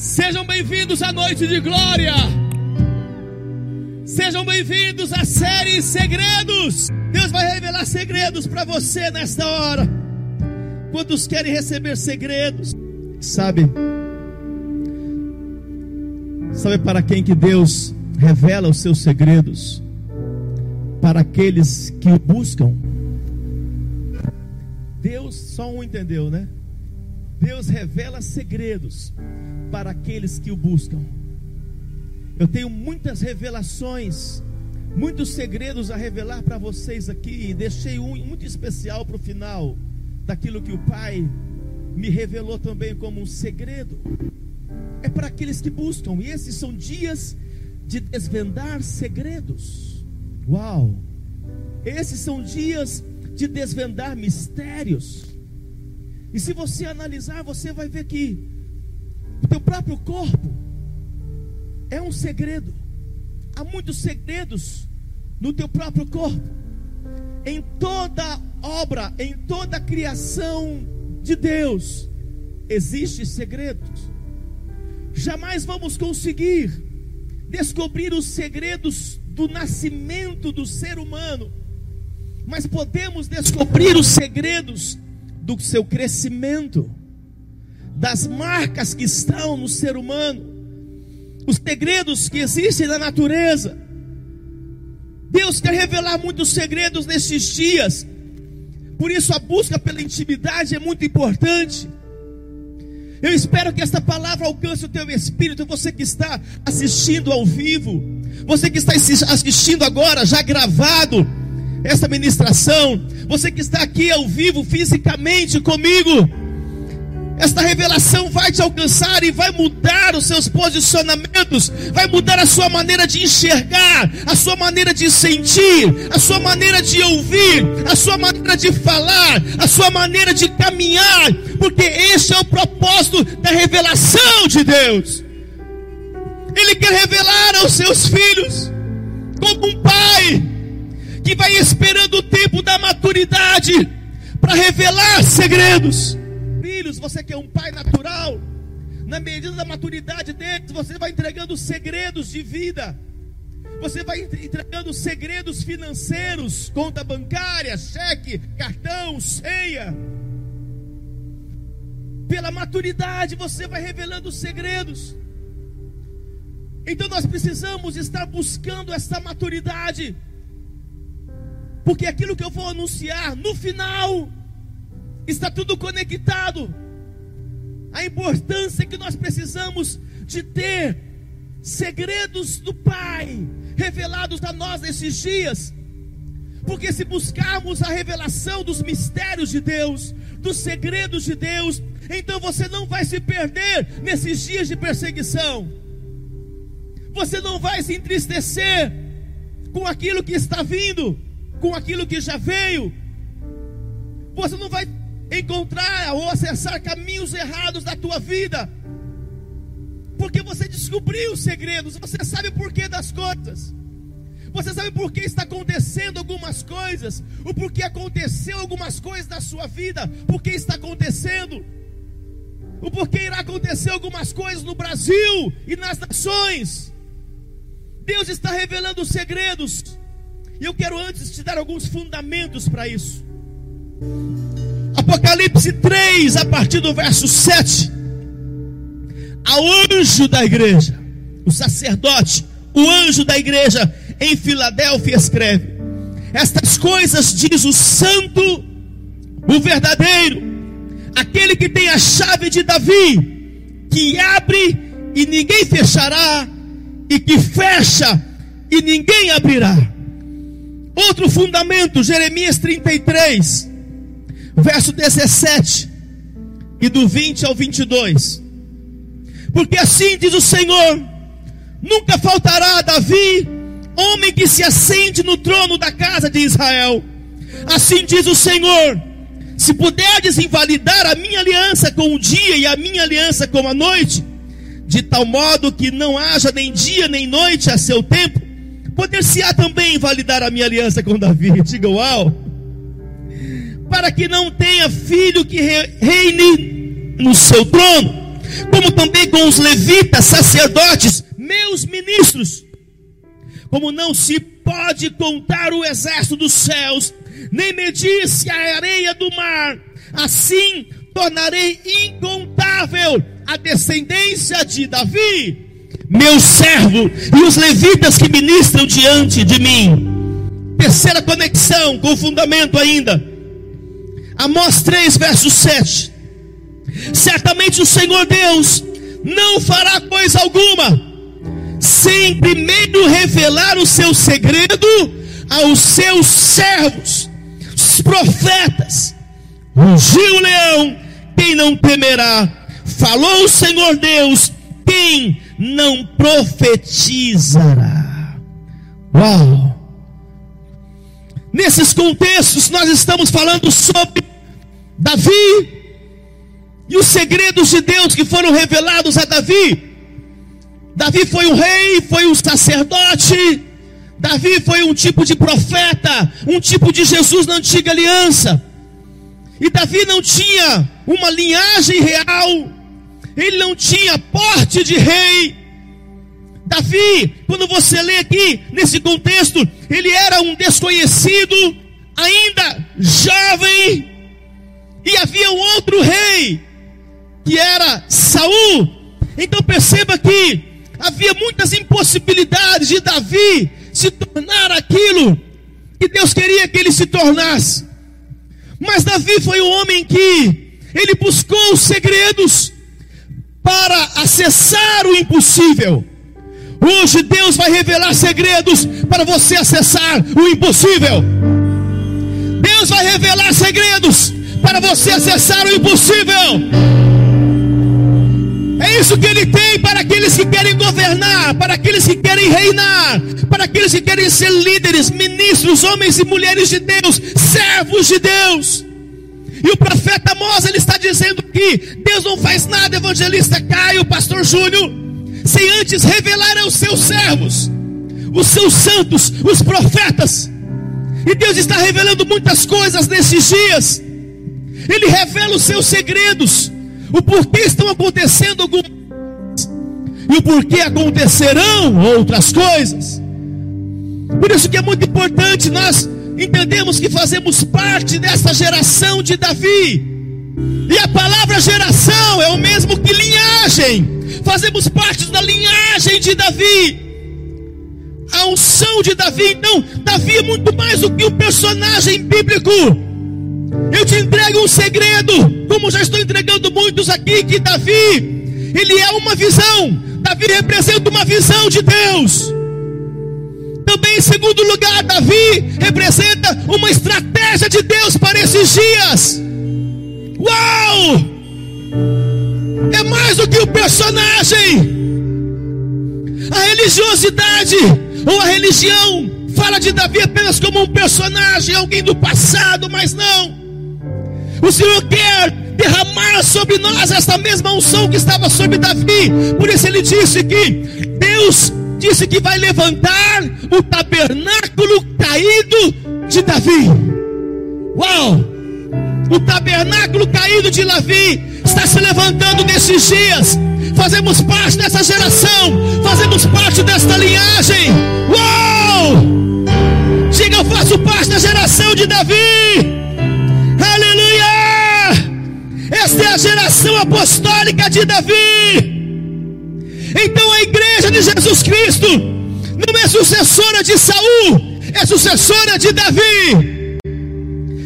Sejam bem-vindos à noite de glória. Sejam bem-vindos à série Segredos. Deus vai revelar segredos para você nesta hora. Quantos querem receber segredos? Sabe? Sabe para quem que Deus revela os seus segredos? Para aqueles que o buscam. Deus só um entendeu, né? Deus revela segredos para aqueles que o buscam. Eu tenho muitas revelações, muitos segredos a revelar para vocês aqui, deixei um muito especial para o final, daquilo que o Pai me revelou também como um segredo. É para aqueles que buscam, e esses são dias de desvendar segredos. Uau! Esses são dias de desvendar mistérios. E se você analisar, você vai ver que o teu próprio corpo é um segredo. Há muitos segredos no teu próprio corpo. Em toda obra, em toda criação de Deus, existe segredos. Jamais vamos conseguir descobrir os segredos do nascimento do ser humano, mas podemos descobrir os segredos do seu crescimento, das marcas que estão no ser humano, os segredos que existem na natureza. Deus quer revelar muitos segredos nesses dias, por isso a busca pela intimidade é muito importante. Eu espero que esta palavra alcance o teu espírito, você que está assistindo ao vivo, você que está assistindo agora, já gravado, esta ministração, você que está aqui ao vivo fisicamente comigo, esta revelação vai te alcançar e vai mudar os seus posicionamentos, vai mudar a sua maneira de enxergar, a sua maneira de sentir, a sua maneira de ouvir, a sua maneira de falar, a sua maneira de caminhar, porque este é o propósito da revelação de Deus. Ele quer revelar aos seus filhos, como um pai que vai esperando o tempo da maturidade para revelar segredos. Filhos, você que é um pai natural, na medida da maturidade deles, você vai entregando segredos de vida. Você vai entregando segredos financeiros, conta bancária, cheque, cartão, ceia. Pela maturidade, você vai revelando segredos. Então nós precisamos estar buscando essa maturidade porque aquilo que eu vou anunciar no final está tudo conectado. A importância que nós precisamos de ter segredos do Pai revelados a nós nesses dias. Porque se buscarmos a revelação dos mistérios de Deus, dos segredos de Deus, então você não vai se perder nesses dias de perseguição. Você não vai se entristecer com aquilo que está vindo com aquilo que já veio. Você não vai encontrar ou acessar caminhos errados da tua vida. Porque você descobriu os segredos, você sabe o porquê das coisas. Você sabe por que está acontecendo algumas coisas, o porquê aconteceu algumas coisas na sua vida, por que está acontecendo, o porquê irá acontecer algumas coisas no Brasil e nas nações. Deus está revelando os segredos. E eu quero antes te dar alguns fundamentos para isso. Apocalipse 3, a partir do verso 7. Ao anjo da igreja, o sacerdote, o anjo da igreja em Filadélfia escreve: Estas coisas diz o santo, o verdadeiro, aquele que tem a chave de Davi, que abre e ninguém fechará, e que fecha e ninguém abrirá. Outro fundamento, Jeremias 33, verso 17, e do 20 ao 22. Porque assim diz o Senhor: nunca faltará a Davi homem que se assente no trono da casa de Israel. Assim diz o Senhor: se puderdes invalidar a minha aliança com o dia e a minha aliança com a noite, de tal modo que não haja nem dia nem noite a seu tempo, Poder-se-á também validar a minha aliança com Davi. Diga uau. Para que não tenha filho que reine no seu trono. como também com os levitas, sacerdotes, meus ministros. Como não se pode contar o exército dos céus, nem medir-se a areia do mar, assim tornarei incontável a descendência de Davi, meu servo, e os levitas que ministram diante de mim. Terceira conexão com o fundamento ainda. Amós 3, verso 7. Certamente o Senhor Deus não fará coisa alguma, sem primeiro revelar o seu segredo aos seus servos, os profetas. Rugiu o leão, quem não temerá? Falou o Senhor Deus, quem não profetizará? Uau! Nesses contextos, nós estamos falando sobre Davi e os segredos de Deus que foram revelados a Davi. Davi foi um rei, foi um sacerdote. Davi foi um tipo de profeta, um tipo de Jesus na antiga aliança. E Davi não tinha uma linhagem real, ele não tinha porte de rei. Davi, quando você lê aqui nesse contexto, ele era um desconhecido, ainda jovem, e havia um outro rei, que era Saul. Então perceba que havia muitas impossibilidades de Davi se tornar aquilo que Deus queria que ele se tornasse. Mas Davi foi um homem que ele buscou os segredos para acessar o impossível. Hoje Deus vai revelar segredos para você acessar o impossível. Deus vai revelar segredos para você acessar o impossível. É isso que ele tem para aqueles que querem governar, para aqueles que querem reinar, para aqueles que querem ser líderes, ministros, homens e mulheres de Deus, servos de Deus. E o profeta Amós, ele está dizendo que Deus não faz nada, evangelista Caio, pastor Júnior, sem antes revelar aos seus servos, os seus santos, os profetas. E Deus está revelando muitas coisas nesses dias. Ele revela os seus segredos, o porquê estão acontecendo algumas e o porquê acontecerão outras coisas. Por isso que é muito importante nós entendemos que fazemos parte dessa geração de Davi. E a palavra geração é o mesmo que linhagem. Fazemos parte da linhagem de Davi. A unção de Davi, então, Davi é muito mais do que um personagem bíblico. Eu te entrego um segredo, como já estou entregando muitos aqui, que Davi, ele é uma visão. Davi representa uma visão de Deus. Em segundo lugar, Davi representa uma estratégia de Deus para esses dias. Uau! É mais do que o um personagem. A religiosidade ou a religião fala de Davi apenas como um personagem, alguém do passado, mas não. O Senhor quer derramar sobre nós essa mesma unção que estava sobre Davi. Por isso ele disse que Deus disse que vai levantar o tabernáculo caído de Davi. Uau! O tabernáculo caído de Davi está se levantando nesses dias. Fazemos parte dessa geração, fazemos parte desta linhagem. Uau! Diga, eu faço parte da geração de Davi. Aleluia! Esta é a geração apostólica de Davi. Então a igreja de Jesus Cristo não é sucessora de Saul, é sucessora de Davi.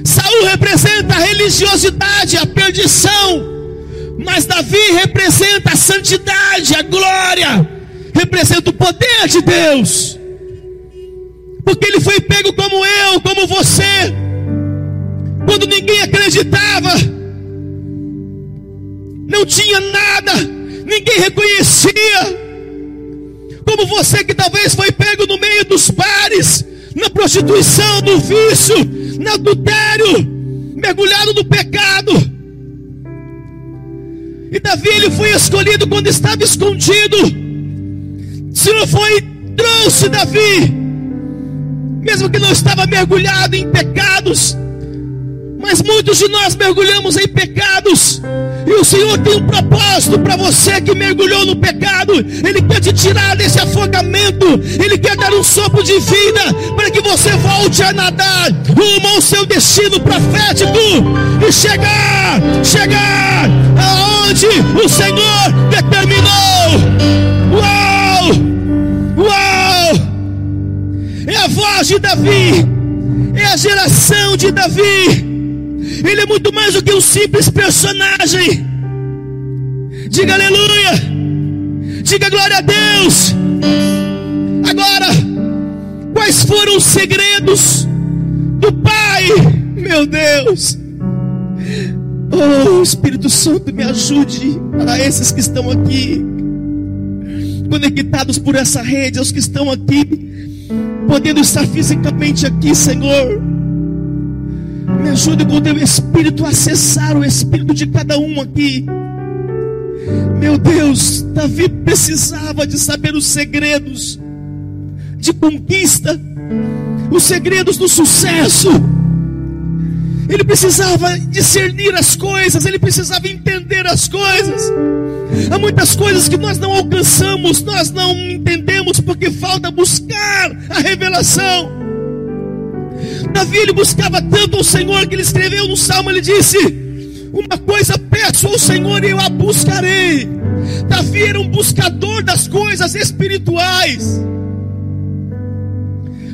Saul representa a religiosidade, a perdição, mas Davi representa a santidade, a glória, representa o poder de Deus. Porque ele foi pego como eu, como você, quando ninguém acreditava, não tinha nada, ninguém reconhecia. Como você que talvez foi pego no meio dos pares, na prostituição, no vício, no adultério, mergulhado no pecado. E Davi ele foi escolhido quando estava escondido. Se não foi, trouxe Davi, mesmo que não estava mergulhado em pecados, mas muitos de nós mergulhamos em pecados, e o Senhor tem um propósito para você que mergulhou no pecado. Ele quer te tirar desse afogamento. Ele quer dar um sopro de vida para que você volte a nadar rumo ao seu destino profético e chegar, chegar aonde o Senhor determinou. Uau! Uau! É a voz de Davi, é a geração de Davi. Ele é muito mais do que um simples personagem. Diga aleluia. Diga glória a Deus. Agora, quais foram os segredos do Pai? Meu Deus. Oh, Espírito Santo, me ajude a esses que estão aqui, conectados por essa rede, aos que estão aqui, podendo estar fisicamente aqui, Senhor. Me ajude com o teu Espírito a acessar o Espírito de cada um aqui. Meu Deus, Davi precisava de saber os segredos de conquista, os segredos do sucesso. Ele precisava discernir as coisas, ele precisava entender as coisas. Há muitas coisas que nós não alcançamos, nós não entendemos porque falta buscar a revelação. Davi ele buscava tanto o Senhor que ele escreveu no salmo, ele disse: Uma coisa peço ao Senhor e eu a buscarei. Davi era um buscador das coisas espirituais.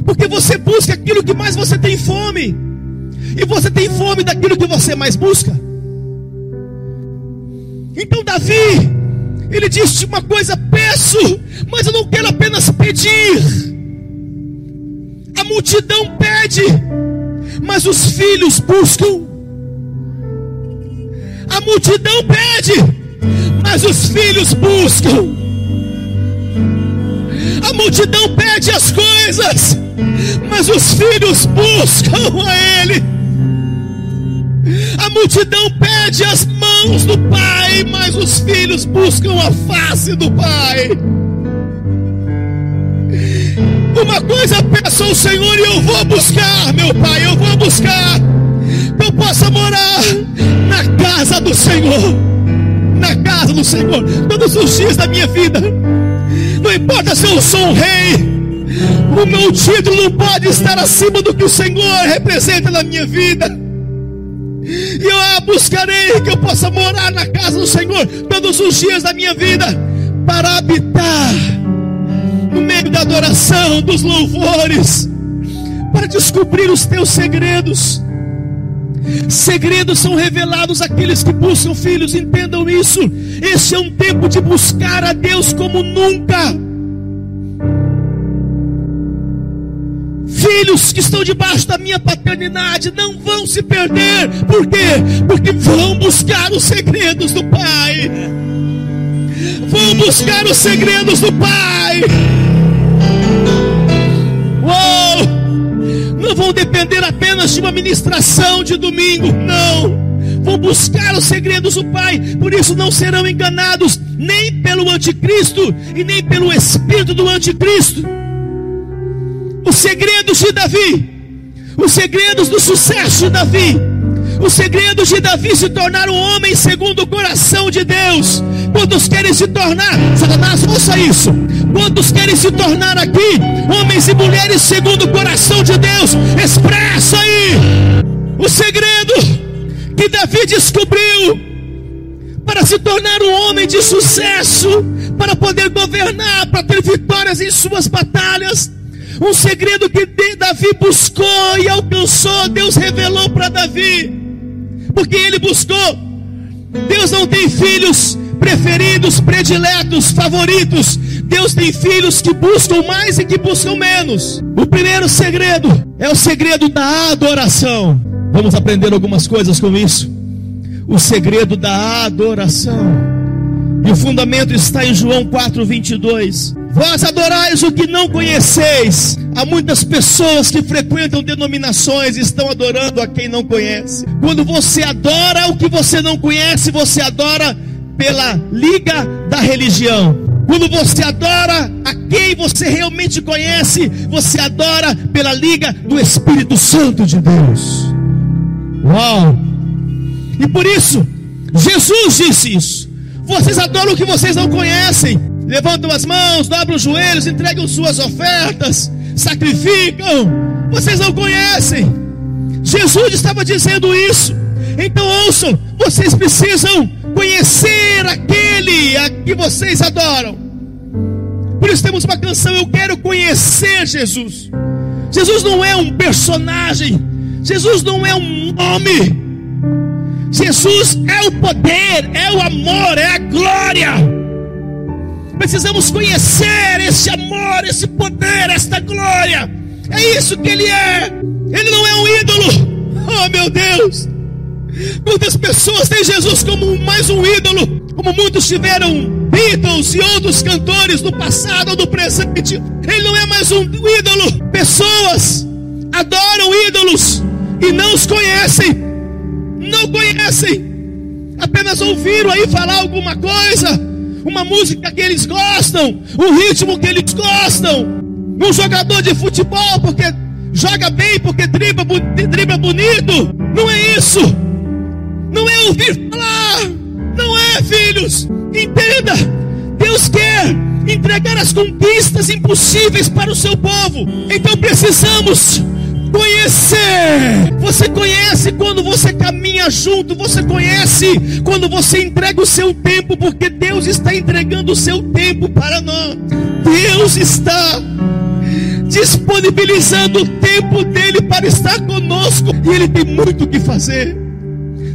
Porque você busca aquilo que mais você tem fome. E você tem fome daquilo que você mais busca. Então Davi, ele disse uma coisa: peço, mas eu não quero apenas pedir. Multidão pede, mas os filhos buscam. A multidão pede, mas os filhos buscam. A multidão pede as coisas, mas os filhos buscam a Ele. A multidão pede as mãos do Pai, mas os filhos buscam a face do Pai. Uma coisa peço ao Senhor e eu vou buscar, meu Pai, eu vou buscar. Que eu possa morar na casa do Senhor. Na casa do Senhor, todos os dias da minha vida. Não importa se eu sou um rei, o meu título não pode estar acima do que o Senhor representa na minha vida. E eu a buscarei que eu possa morar na casa do Senhor todos os dias da minha vida, para habitar no meio da adoração, dos louvores, para descobrir os teus segredos. Segredos são revelados àqueles que buscam filhos, entendam isso. Este é um tempo de buscar a Deus como nunca. filhos que estão debaixo da minha paternidade não vão se perder. Por quê? Porque vão buscar os segredos do Pai. Vão buscar os segredos do Pai. Uou! Não vão depender apenas de uma ministração de domingo. Não vão buscar os segredos do Pai, por isso não serão enganados nem pelo anticristo e nem pelo espírito do anticristo os segredos de Davi, os segredos do sucesso de Davi, os segredos de Davi se tornar um homem segundo o coração de Deus. Quantos querem se tornar, Satanás, ouça isso. Quantos querem se tornar aqui homens e mulheres segundo o coração de Deus? Expressa aí o segredo que Davi descobriu para se tornar um homem de sucesso, para poder governar, para ter vitórias em suas batalhas. Um segredo que Davi buscou e alcançou, Deus revelou para Davi, porque ele buscou. Deus não tem filhos preferidos, prediletos, favoritos. Deus tem filhos que buscam mais e que buscam menos. O primeiro segredo é o segredo da adoração. Vamos aprender algumas coisas com isso. O segredo da adoração. E o fundamento está em João 4:22. Vós adorais o que não conheceis. Há muitas pessoas que frequentam denominações e estão adorando a quem não conhece. Quando você adora o que você não conhece, você adora pela liga da religião. Quando você adora a quem você realmente conhece, você adora pela liga do Espírito Santo de Deus. Uau! E por isso, Jesus disse isso. Vocês adoram o que vocês não conhecem. Levantam as mãos, dobram os joelhos, entregam suas ofertas, sacrificam. Vocês não conhecem. Jesus estava dizendo isso. Então ouçam, vocês precisam conhecer aquele a que vocês adoram. Por isso temos uma canção, eu quero conhecer Jesus. Jesus não é um personagem, Jesus não é um nome. Jesus é o poder, é o amor, é a glória. Precisamos conhecer esse amor, esse poder, esta glória. É isso que ele é. Ele não é um ídolo. Oh meu Deus! Quantas pessoas têm Jesus como mais um ídolo? Como muitos tiveram Beatles e outros cantores do passado ou do presente. Ele não é mais um ídolo. Pessoas adoram ídolos e não os conhecem. Não conhecem. Apenas ouviram aí falar alguma coisa. Uma música que eles gostam. Um ritmo que eles gostam. Um jogador de futebol porque joga bem, porque dribla, dribla bonito. Não é isso. Não é ouvir falar. Não é, filhos. Entenda. Deus quer entregar as conquistas impossíveis para o seu povo. Então precisamos conhecer. Você conhece quando você caminha junto, você conhece quando você entrega o seu tempo, porque Deus está entregando o seu tempo para nós. Deus está disponibilizando o tempo dele para estar conosco, e ele tem muito o que fazer.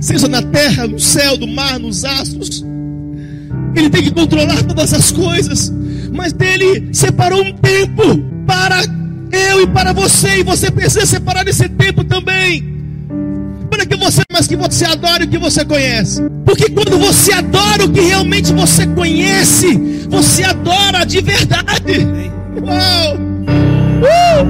Seja na terra, no céu, no mar, nos astros. Ele tem que controlar todas as coisas, mas ele separou um tempo para eu e para você, e você precisa separar esse tempo também. Para que você, mas que você adore o que você conhece. Porque quando você adora o que realmente você conhece, você adora de verdade. Uau! Uh!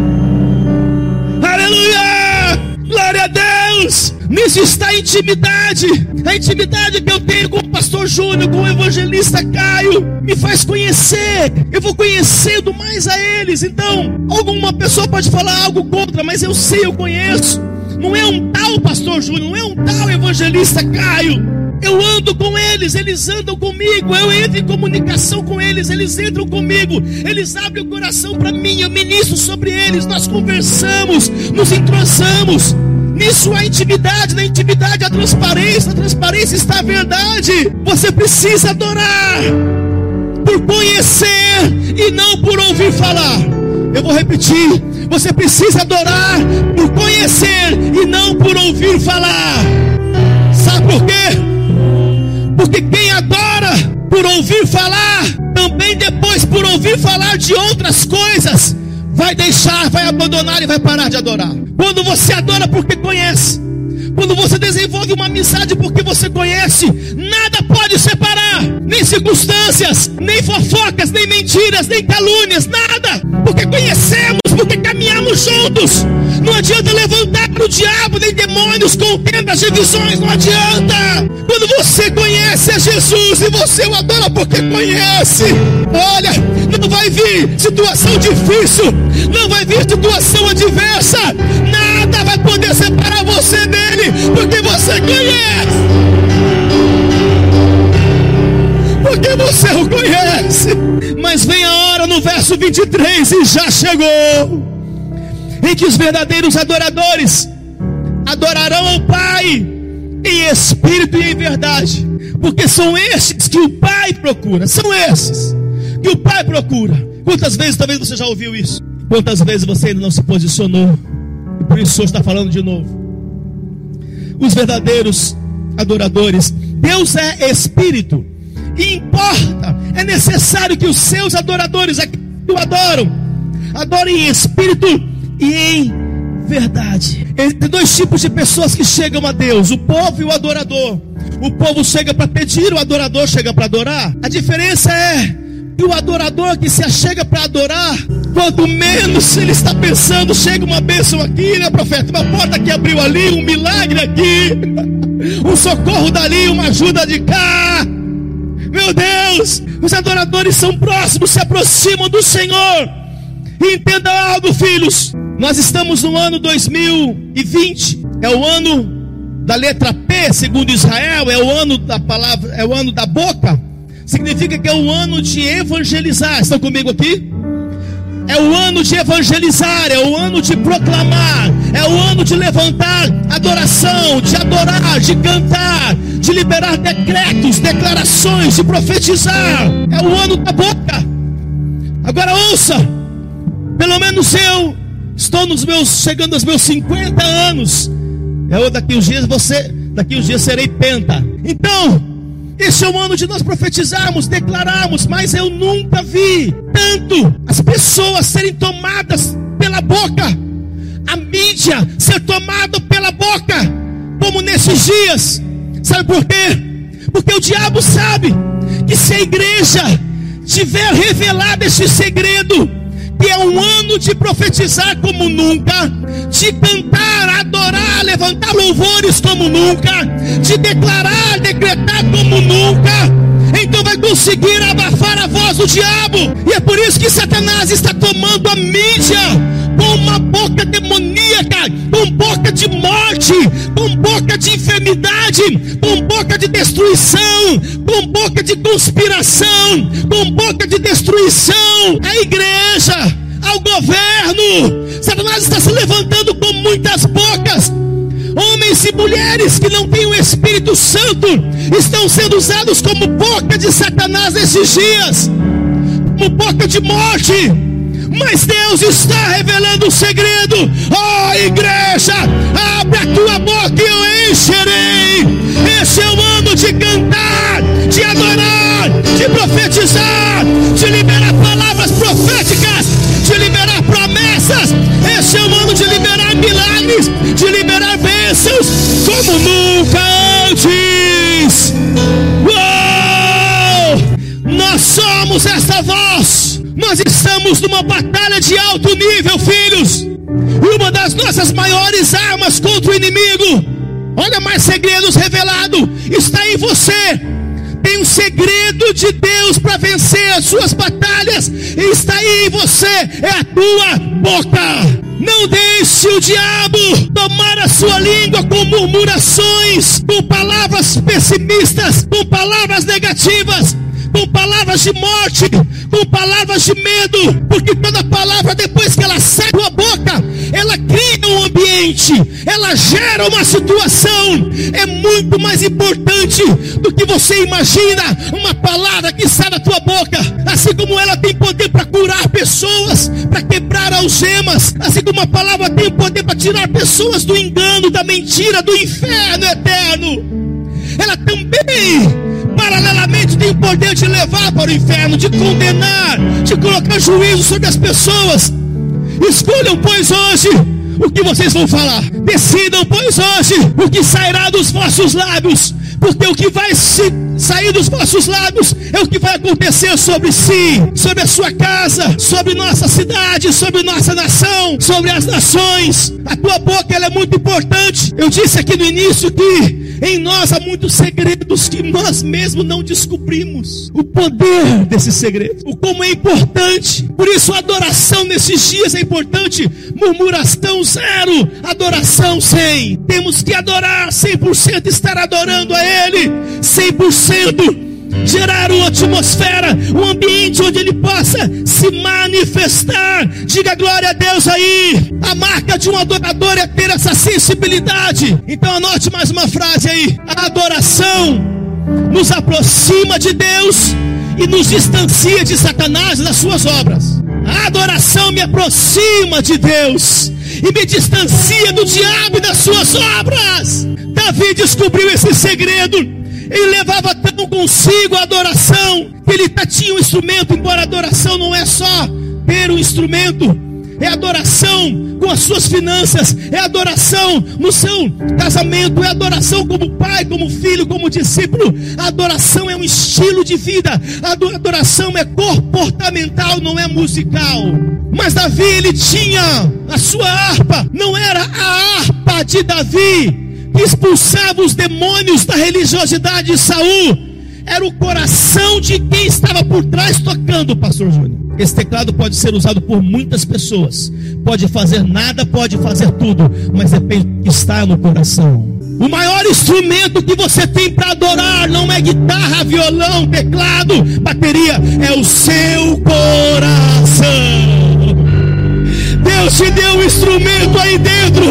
Aleluia! Glória a Deus! Nisso está a intimidade. A intimidade que eu tenho com o pastor Júnior, com o evangelista Caio, me faz conhecer. Eu vou conhecendo mais a eles. Então, alguma pessoa pode falar algo contra, mas eu sei, eu conheço. Não é um tal pastor Júnior, não é um tal evangelista Caio. Eu ando com eles, eles andam comigo. Eu entro em comunicação com eles, eles entram comigo. Eles abrem o coração para mim, eu ministro sobre eles. Nós conversamos, nos entrosamos. Nisso há intimidade, na intimidade a transparência, na transparência está a verdade. Você precisa adorar por conhecer e não por ouvir falar. Eu vou repetir. Você precisa adorar por conhecer e não por ouvir falar. Sabe por quê? Porque quem adora por ouvir falar, também depois por ouvir falar de outras coisas, vai deixar, vai abandonar e vai parar de adorar. Quando você adora porque conhece, quando você desenvolve uma amizade porque você conhece, nada pode separar, nem circunstâncias, nem fofocas, nem mentiras, nem calúnias, nada, porque conhecemos, porque caminhamos juntos. Não adianta levantar o diabo, nem demônios, contendas, divisões, não adianta. Quando você conhece a Jesus e você o adora porque conhece, olha, não vai vir situação difícil, não vai vir situação adversa, nada vai poder separar você dele, porque você conhece. Porque você o conhece. Mas vem a hora no verso 23 e já chegou em que os verdadeiros adoradores adorarão ao Pai em espírito e em verdade, porque são estes que o Pai procura, são esses que o Pai procura. Quantas vezes talvez você já ouviu isso? Quantas vezes você ainda não se posicionou? E por isso hoje está falando de novo. Os verdadeiros adoradores, Deus é espírito, e importa, é necessário que os seus adoradores, aqueles que o adoram, adorem em espírito e em verdade. Tem dois tipos de pessoas que chegam a Deus: o povo e o adorador. O povo chega para pedir, o adorador chega para adorar. A diferença é que o adorador que se achega para adorar, quanto menos ele está pensando, chega uma bênção aqui, né, profeta? Uma porta que abriu ali, um milagre aqui, um socorro dali, uma ajuda de cá. Meu Deus, os adoradores são próximos, se aproximam do Senhor. Entenda algo, filhos. Nós estamos no ano 2020, é o ano da letra P, segundo Israel, é o ano da palavra, é o ano da boca, significa que é o ano de evangelizar. Estão comigo aqui? É o ano de evangelizar, é o ano de proclamar, é o ano de levantar adoração, de adorar, de cantar, de liberar decretos, declarações, de profetizar. É o ano da boca. Agora ouça, pelo menos eu estou nos meus chegando aos meus 50 anos. É daqui uns dias você, daqui uns dias serei penta. Então, esse é o ano de nós profetizarmos, declararmos, mas eu nunca vi tanto as pessoas serem tomadas pela boca, a mídia ser tomada pela boca, como nesses dias. Sabe por quê? Porque o diabo sabe que se a igreja tiver revelado esse segredo, que é um ano de profetizar como nunca, de cantar, adorar, levantar louvores como nunca, de declarar, decretar como nunca. Então vai conseguir abafar a voz do diabo. E é por isso que Satanás está tomando a mídia com uma boca demoníaca, com boca de morte, com boca de enfermidade, com boca de destruição, com boca de conspiração, com boca de destruição. A igreja, ao governo, Satanás está se levantando com muitas bocas. Homens e mulheres que não têm o Espírito Santo estão sendo usados como boca de Satanás nesses dias, como boca de morte mas Deus está revelando o segredo. Ó oh, igreja, abre a tua boca e eu encherei. Esse é o ano de cantar, de adorar, de profetizar, de liberar palavras proféticas, de liberar promessas. Esse é como nunca antes. Uou! Nós somos essa voz nós estamos numa batalha de alto nível, filhos. E uma das nossas maiores armas contra o inimigo, olha mais segredos revelados, está em você. Tem um segredo de Deus para vencer as suas batalhas, e está aí em você, é a tua boca. Não deixe o diabo tomar a sua língua com murmurações, com palavras pessimistas, com palavras negativas com palavras de morte, com palavras de medo, porque toda palavra, depois que ela sai da boca, ela cria ambiente, ela gera uma situação. É muito mais importante do que você imagina uma palavra que sai da tua boca, assim como ela tem poder para curar pessoas, para quebrar algemas, assim como a palavra tem poder para tirar pessoas do engano, da mentira, do inferno eterno. Ela também paralelamente tem o poder de levar para o inferno, de condenar, de colocar juízo sobre as pessoas. Escolham, pois, hoje o que vocês vão falar. Decidam, pois, hoje o que sairá dos vossos lábios, porque o que vai sair dos vossos lábios é o que vai acontecer sobre si, sobre a sua casa, sobre nossa cidade, sobre nossa nação, sobre as nações. A tua boca é muito importante. Eu disse aqui no início que em nós há muitos segredos que nós mesmos não descobrimos. O poder desses segredos, o como é importante. Por isso, a adoração nesses dias é importante. Murmuração zero, adoração 100. Temos que adorar 100%, estar adorando a Ele 100% gerar uma atmosfera, um ambiente onde ele possa se manifestar. Diga glória a Deus aí. A marca de um adorador é ter essa sensibilidade. Então anote mais uma frase aí. A adoração nos aproxima de Deus e nos distancia de Satanás das suas obras. A adoração me aproxima de Deus e me distancia do diabo e das suas obras. Davi descobriu esse segredo ele levava tão consigo a adoração, que ele tinha um instrumento, embora a adoração não é só ter um instrumento, é adoração com as suas finanças, é adoração no seu casamento, é adoração como pai, como filho, como discípulo. A adoração é um estilo de vida, a adoração é comportamental, não é musical. Mas Davi, ele tinha a sua harpa, não era a harpa de Davi, expulsava os demônios da religiosidade de Saul era o coração de quem estava por trás tocando, pastor Júnior. Esse teclado pode ser usado por muitas pessoas. Pode fazer nada, pode fazer tudo, mas depende do que está no coração. O maior instrumento que você tem para adorar não é guitarra, violão, teclado, bateria, é o seu coração. Deus te deu um instrumento aí dentro,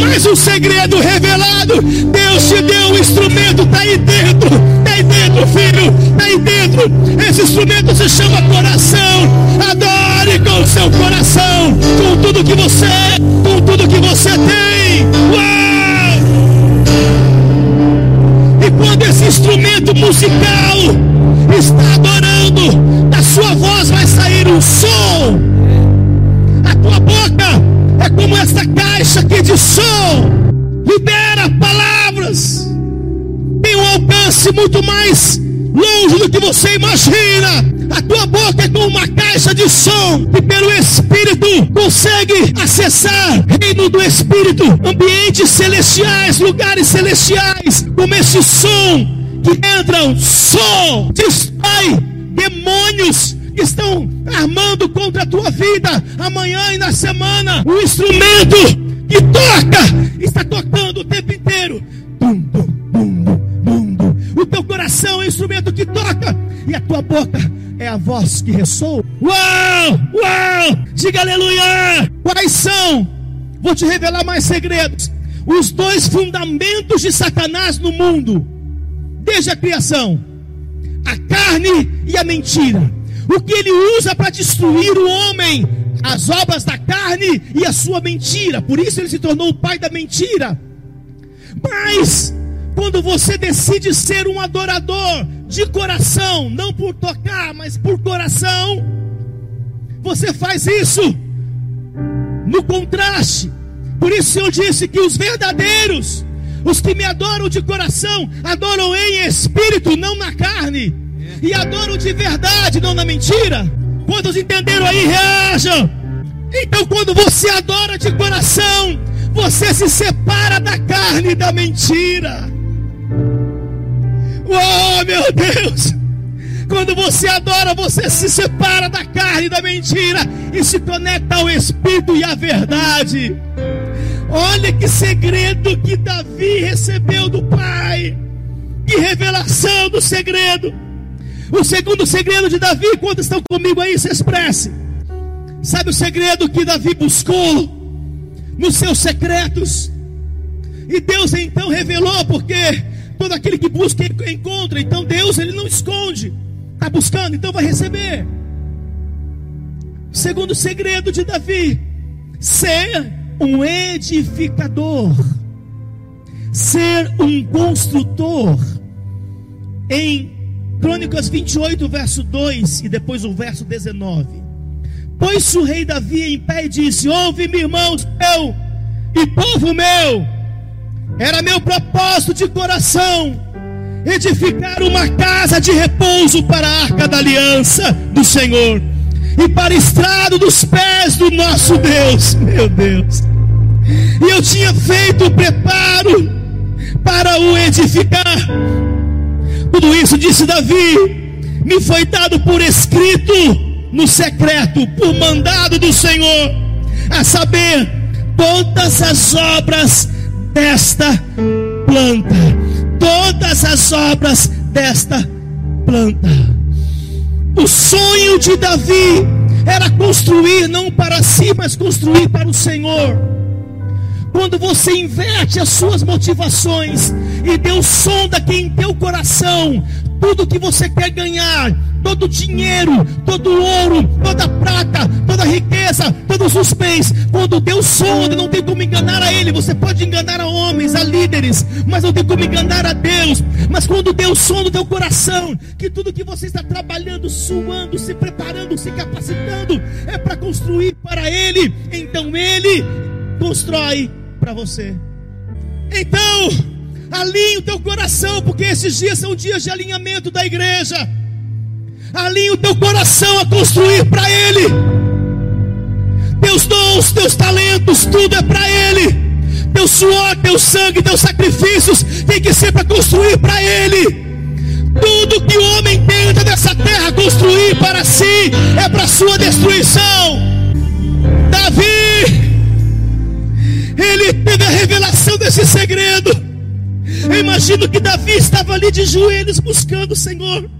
mas o um segredo revelado. Deus te deu um instrumento, está aí dentro, está aí dentro, filho, está aí dentro. Esse instrumento se chama coração. Adore com o seu coração, com tudo que você é, com tudo que você tem. Uau! E quando esse instrumento musical está adorando, da sua voz vai sair um som. Como essa caixa aqui de som. Libera palavras. Tem um alcance muito mais longe do que você imagina. A tua boca é como uma caixa de som que pelo Espírito consegue acessar reino do Espírito, ambientes celestiais, lugares celestiais, como esse som que entram, som, destrói demônios que estão armando contra a tua vida amanhã e na semana. O instrumento que toca está tocando o tempo inteiro. Bum, bum, bum, bum, bum. O teu coração é o instrumento que toca e a tua boca é a voz que ressoa. Uau! Uau! Diga aleluia! Quais são? Vou te revelar mais segredos. Os dois fundamentos de Satanás no mundo, desde a criação: a carne e a mentira. O que ele usa para destruir o homem? As obras da carne e a sua mentira. Por isso ele se tornou o pai da mentira. Mas, quando você decide ser um adorador de coração, não por tocar, mas por coração, você faz isso no contraste. Por isso eu disse que os verdadeiros, os que me adoram de coração, adoram em espírito, não na carne e adoram de verdade, não na mentira. Quantos entenderam aí? Reajam. Então, quando você adora de coração, você se separa da carne e da mentira. Oh, meu Deus! Quando você adora, você se separa da carne e da mentira e se conecta ao Espírito e à verdade. Olha que segredo que Davi recebeu do Pai. Que revelação do segredo. O segundo segredo de Davi, quando estão comigo aí, se expresse. Sabe o segredo que Davi buscou nos seus secretos? E Deus então revelou, porque todo aquele que busca encontra. Então Deus ele não esconde. Está buscando, então vai receber. Segundo segredo de Davi: ser um edificador, ser um construtor. Em Crônicas 28, verso 2 e depois o verso 19. Pois o rei Davi em pé e disse: Ouve-me, irmãos meu e povo meu, era meu propósito de coração edificar uma casa de repouso para a arca da aliança do Senhor e para estrado dos pés do nosso Deus, meu Deus. E eu tinha feito o preparo para o edificar. Tudo isso, disse Davi, me foi dado por escrito no secreto, por mandado do Senhor, a saber, todas as obras desta planta, todas as obras desta planta. O sonho de Davi era construir não para si, mas construir para o Senhor. Quando você inverte as suas motivações e Deus sonda que em teu coração tudo que você quer ganhar, todo dinheiro, todo ouro, toda prata, toda riqueza, todos os bens, quando Deus sonda, não tem como enganar a Ele. Você pode enganar a homens, a líderes, mas não tem como enganar a Deus. Mas quando Deus sonda o teu coração, que tudo que você está trabalhando, suando, se preparando, se capacitando, é para construir para Ele, então Ele constrói para você. Então, alinhe o teu coração, porque esses dias são dias de alinhamento da igreja. Alinhe o teu coração a construir para Ele. Teus dons, teus talentos, tudo é para Ele. Teu suor, teu sangue, teus sacrifícios tem que ser para construir para Ele. Tudo que o homem tenta nessa terra construir para si é para sua destruição. Desse segredo. Eu imagino que Davi estava ali de joelhos buscando o Senhor.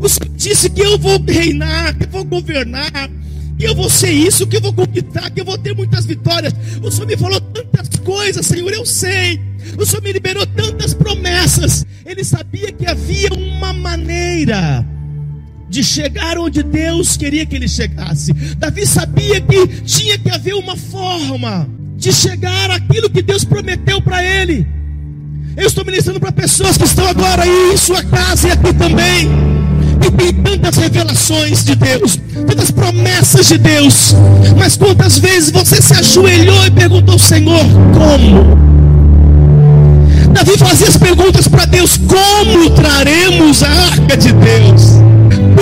O Senhor disse que eu vou reinar, que eu vou governar, que eu vou ser isso, que eu vou conquistar, que eu vou ter muitas vitórias. O Senhor me falou tantas coisas, Senhor, eu sei. O Senhor me liberou tantas promessas. Ele sabia que havia uma maneira de chegar onde Deus queria que ele chegasse. Davi sabia que tinha que haver uma forma de chegar àquilo que Deus prometeu para ele. Eu estou ministrando para pessoas que estão agora aí em sua casa e aqui também. E tem tantas revelações de Deus, tantas promessas de Deus. Mas quantas vezes você se ajoelhou e perguntou, Senhor, como? Davi fazia as perguntas para Deus: como traremos a arca de Deus?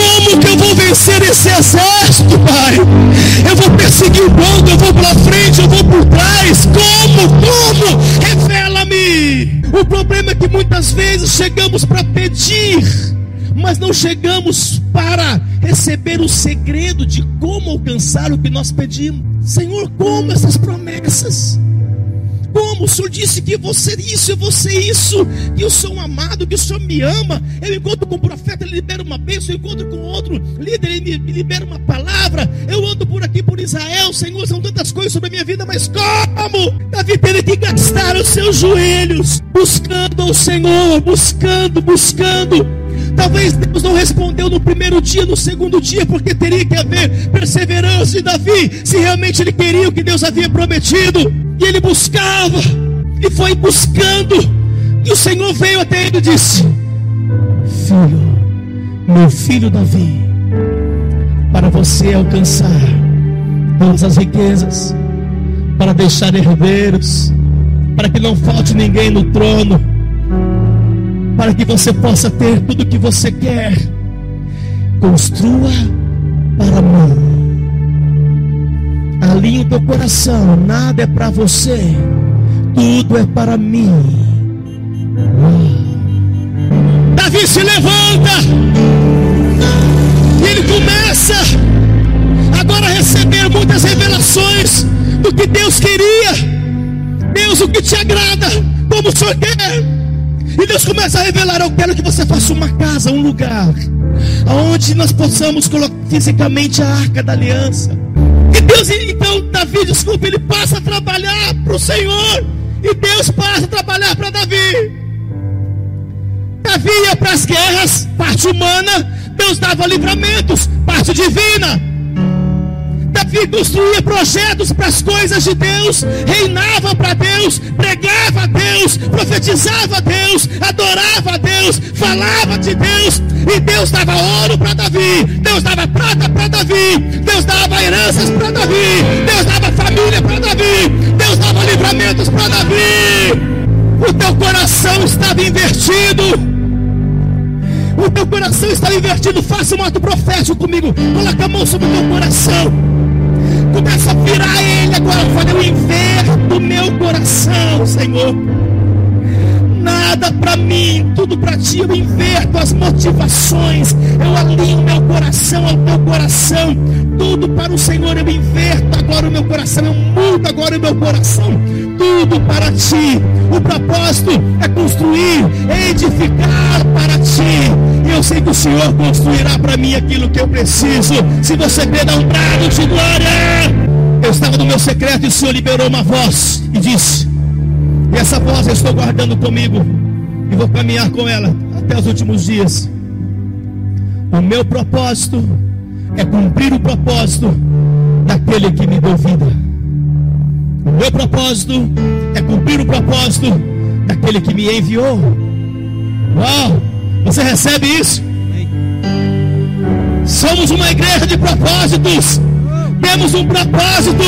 Como que eu vou vencer esse exército, Pai? Eu vou perseguir o bando, eu vou pela frente, eu vou por trás. Como? Como? Revela-me. O problema é que muitas vezes chegamos para pedir, mas não chegamos para receber o segredo de como alcançar o que nós pedimos. Senhor, como essas promessas? Como? O Senhor disse que vou ser isso, eu vou ser isso, que eu sou um amado, que o Senhor me ama. Eu encontro com um profeta, ele libera uma bênção, eu encontro com outro líder, ele me libera uma palavra. Eu ando por aqui por Israel, Senhor, são tantas coisas sobre a minha vida, mas como? Davi teve que gastar os seus joelhos, buscando ao Senhor, buscando, buscando. Talvez Deus não respondeu no primeiro dia, no segundo dia, porque teria que haver perseverança de Davi, se realmente ele queria o que Deus havia prometido. E ele buscava, e foi buscando, e o Senhor veio até ele e disse: Filho, meu filho Davi, para você alcançar todas as riquezas, para deixar herdeiros, para que não falte ninguém no trono, para que você possa ter tudo o que você quer, construa para mim. Alinhe o teu coração. Nada é para você, tudo é para mim. Davi se levanta e ele começa agora a receber muitas revelações do que Deus queria. Deus, o que te agrada, como o Senhor quer. E Deus começa a revelar: Eu quero que você faça uma casa, um lugar, onde nós possamos colocar fisicamente a arca da aliança e Deus, então, Davi, desculpa, ele passa a trabalhar para o Senhor. E Deus passa a trabalhar para Davi. Davi ia para as guerras, parte humana. Deus dava livramentos, parte divina. Davi construía projetos para as coisas de Deus, reinava para Deus, pregava a Deus, profetizava a Deus, adorava a Deus, falava de Deus, e Deus dava ouro para Davi, Deus dava prata para Davi, Deus dava heranças para Davi, Deus dava família para Davi, Deus dava livramentos para Davi. O teu coração estava invertido. O teu coração estava invertido. Faça um ato profético comigo. Coloca a mão sobre o teu coração. Começa a virar ele agora. Fala, eu inverto o meu coração, Senhor nada para mim, tudo para ti. Eu inverto as motivações, eu alinho meu coração ao teu coração, tudo para o Senhor. Eu inverto agora o meu coração, eu mudo agora o meu coração, tudo para ti. O propósito é construir, edificar para ti. E eu sei que o Senhor construirá para mim aquilo que eu preciso. Se você quer dar um brado de glória. Eu estava no meu secreto e o Senhor liberou uma voz e disse: e essa voz eu estou guardando comigo e vou caminhar com ela até os últimos dias. O meu propósito é cumprir o propósito daquele que me deu vida. O meu propósito é cumprir o propósito daquele que me enviou. Uau! Você recebe isso? Somos uma igreja de propósitos. Temos um propósito.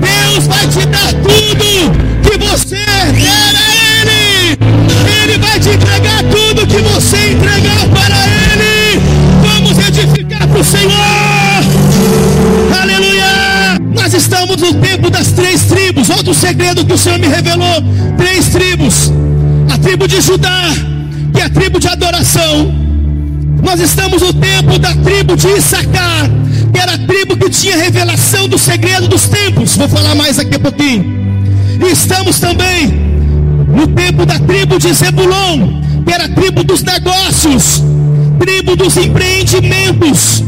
Deus vai te dar tudo que você der Senhor. Aleluia. Nós estamos no tempo das três tribos. Outro segredo que o Senhor me revelou: três tribos. A tribo de Judá, que é a tribo de adoração. Nós estamos no tempo da tribo de Issacar, que era a tribo que tinha revelação do segredo dos tempos. Vou falar mais aqui a pouquinho. E estamos também no tempo da tribo de Zebulon, que era a tribo dos negócios, tribo dos empreendimentos.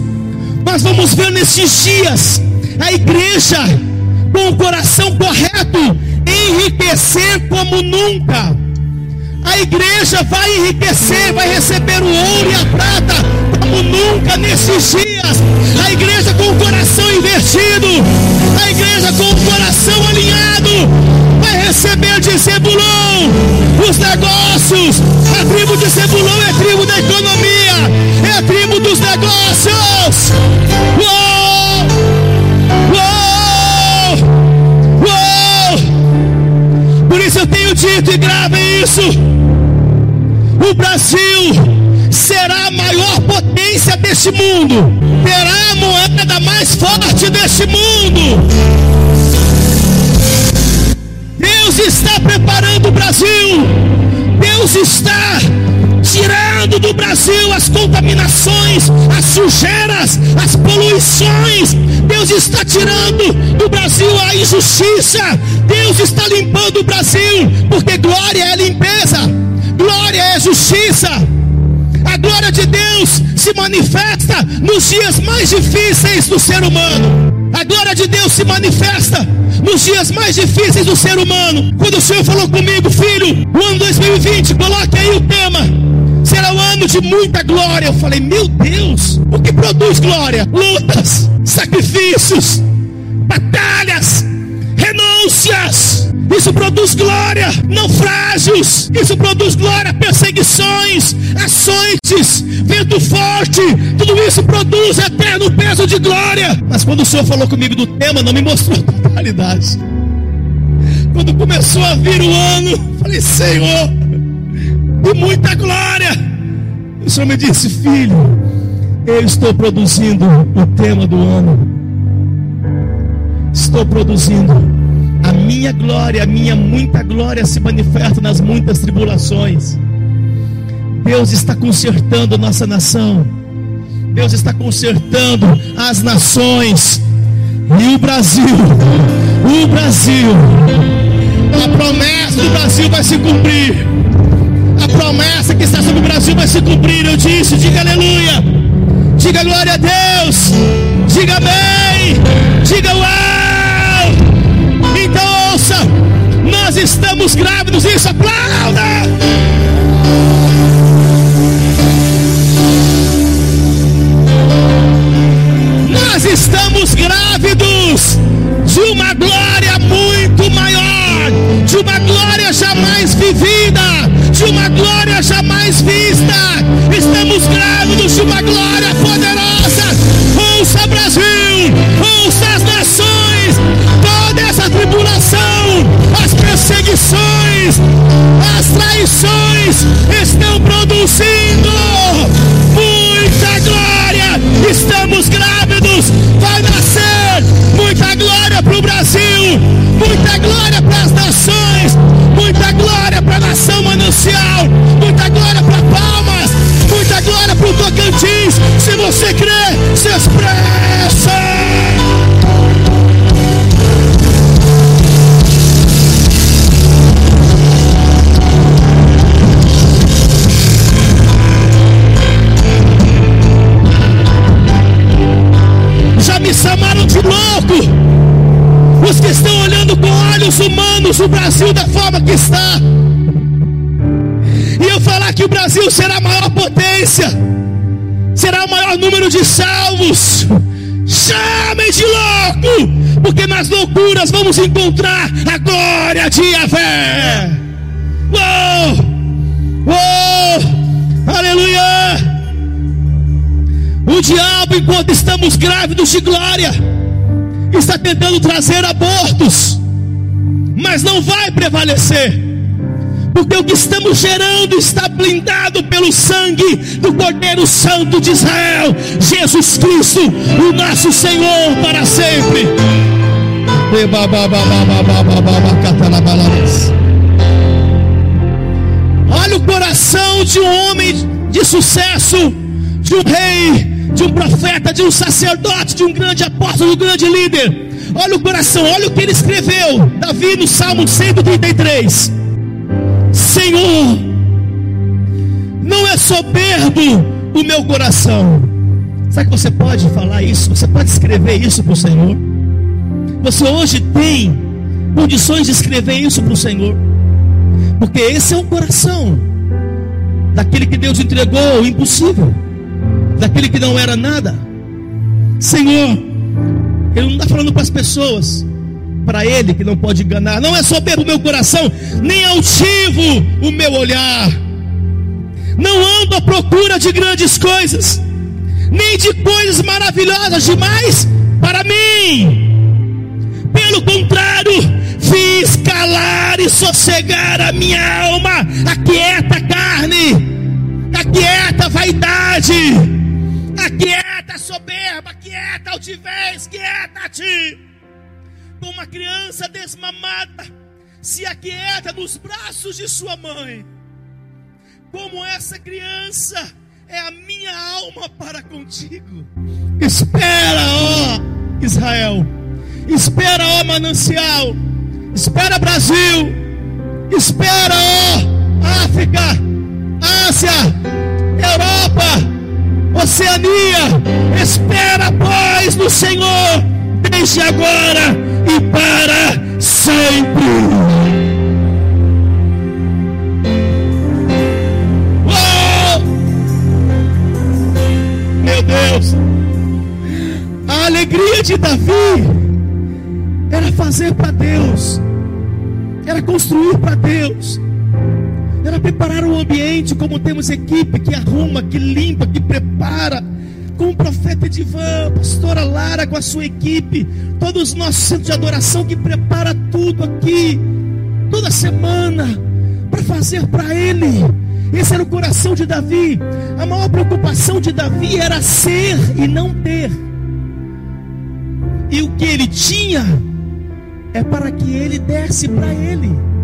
Nós vamos ver nesses dias a igreja com o coração correto enriquecer como nunca. A igreja vai enriquecer, vai receber o ouro e a prata como nunca nesses dias. A igreja com o coração invertido, a igreja com o coração alinhado, vai receber de Zebulon os negócios. A tribo de Zebulon é tribo da economia, é tribo dos negócios. Uou! Uou! Uou! Por isso eu tenho dito e gravem isso o Brasil será a maior potência deste mundo, terá a moeda mais forte deste mundo. Deus está preparando o Brasil, Deus está tirando do Brasil as contaminações, as sujeiras, as poluições. Deus está tirando do Brasil a injustiça. Deus está limpando o Brasil, porque glória é limpeza glória é justiça. A glória de Deus se manifesta nos dias mais difíceis do ser humano. A glória de Deus se manifesta nos dias mais difíceis do ser humano. Quando o Senhor falou comigo, filho, o ano 2020, coloque aí o tema. Será um ano de muita glória. Eu falei, meu Deus, o que produz glória? Lutas, sacrifícios, batalhas, renúncias. Isso produz glória, naufrágios. Isso produz glória, perseguições, ações, vento forte. Tudo isso produz eterno peso de glória. Mas quando o Senhor falou comigo do tema, não me mostrou a totalidade. Quando começou a vir o ano, falei, Senhor, de muita glória. O Senhor me disse, filho, eu estou produzindo o tema do ano. Estou produzindo a minha glória, a minha muita glória se manifesta nas muitas tribulações. Deus está consertando nossa nação. Deus está consertando as nações. E o Brasil, o Brasil, a promessa do Brasil vai se cumprir. A promessa que está sobre o Brasil vai se cumprir. Eu disse, diga aleluia. Diga glória a Deus. Diga amém. Diga uau. Então ouça, nós estamos grávidos, isso aplauda. Nós estamos grávidos de uma glória muito maior, de uma glória jamais vivida, de uma glória jamais vista. Estamos grávidos de uma glória poderosa. Ouça Brasil, ouça as nações, toda essa tribulação, as perseguições, as traições estão produzindo muita glória. Estamos grávidos, vai nascer muita glória para o Brasil, muita glória para as nações, muita glória para a nação manancial, muita glória para Palmas, muita glória para o Tocantins. Se você crê, se expressa. Olhos humanos o Brasil da forma que está. E eu falar que o Brasil será a maior potência, será o maior número de salvos. Chamem de louco, porque nas loucuras vamos encontrar a glória de Yahvé. Uou! Uou! Aleluia! O diabo, enquanto estamos grávidos de glória, está tentando trazer abortos, mas não vai prevalecer, porque o que estamos gerando está blindado pelo sangue do Cordeiro Santo de Israel, Jesus Cristo, o nosso Senhor para sempre. Olha o coração de um homem de sucesso de um rei, de um profeta, de um sacerdote, de um grande apóstolo, de um grande líder. Olha o coração, olha o que ele escreveu. Davi no Salmo 133. Senhor, não é soberbo o meu coração. Sabe que você pode falar isso? Você pode escrever isso para o Senhor? Você hoje tem condições de escrever isso para o Senhor, porque esse é o coração daquele que Deus entregou o impossível, daquele que não era nada. Senhor, Ele não está falando para as pessoas, para Ele que não pode enganar, não é soberbo o meu coração, nem altivo o meu olhar, não ando à procura de grandes coisas, nem de coisas maravilhosas demais para mim. Pelo contrário, fiz calar e sossegar a minha alma, aquieta a carne, aquieta a vaidade, aquieta a soberba, altivez, quieta a ti. Como uma criança desmamada se aquieta nos braços de sua mãe, como essa criança é a minha alma para contigo. Espera, ó Israel, espera, ó manancial, espera, Brasil, espera, ó África, Ásia, Europa, Oceania, espera, pois, no Senhor, desde agora e para sempre. Deus. A alegria de Davi era fazer para Deus, era construir para Deus, era preparar o ambiente, como temos equipe que arruma, que limpa, que prepara. Com o profeta Edivan, pastora Lara com a sua equipe, todos os nossos centros de adoração que prepara tudo aqui, toda semana, para fazer para Ele esse era o coração de Davi. A maior preocupação de Davi era ser e não ter. E o que ele tinha é para que ele desse para ele.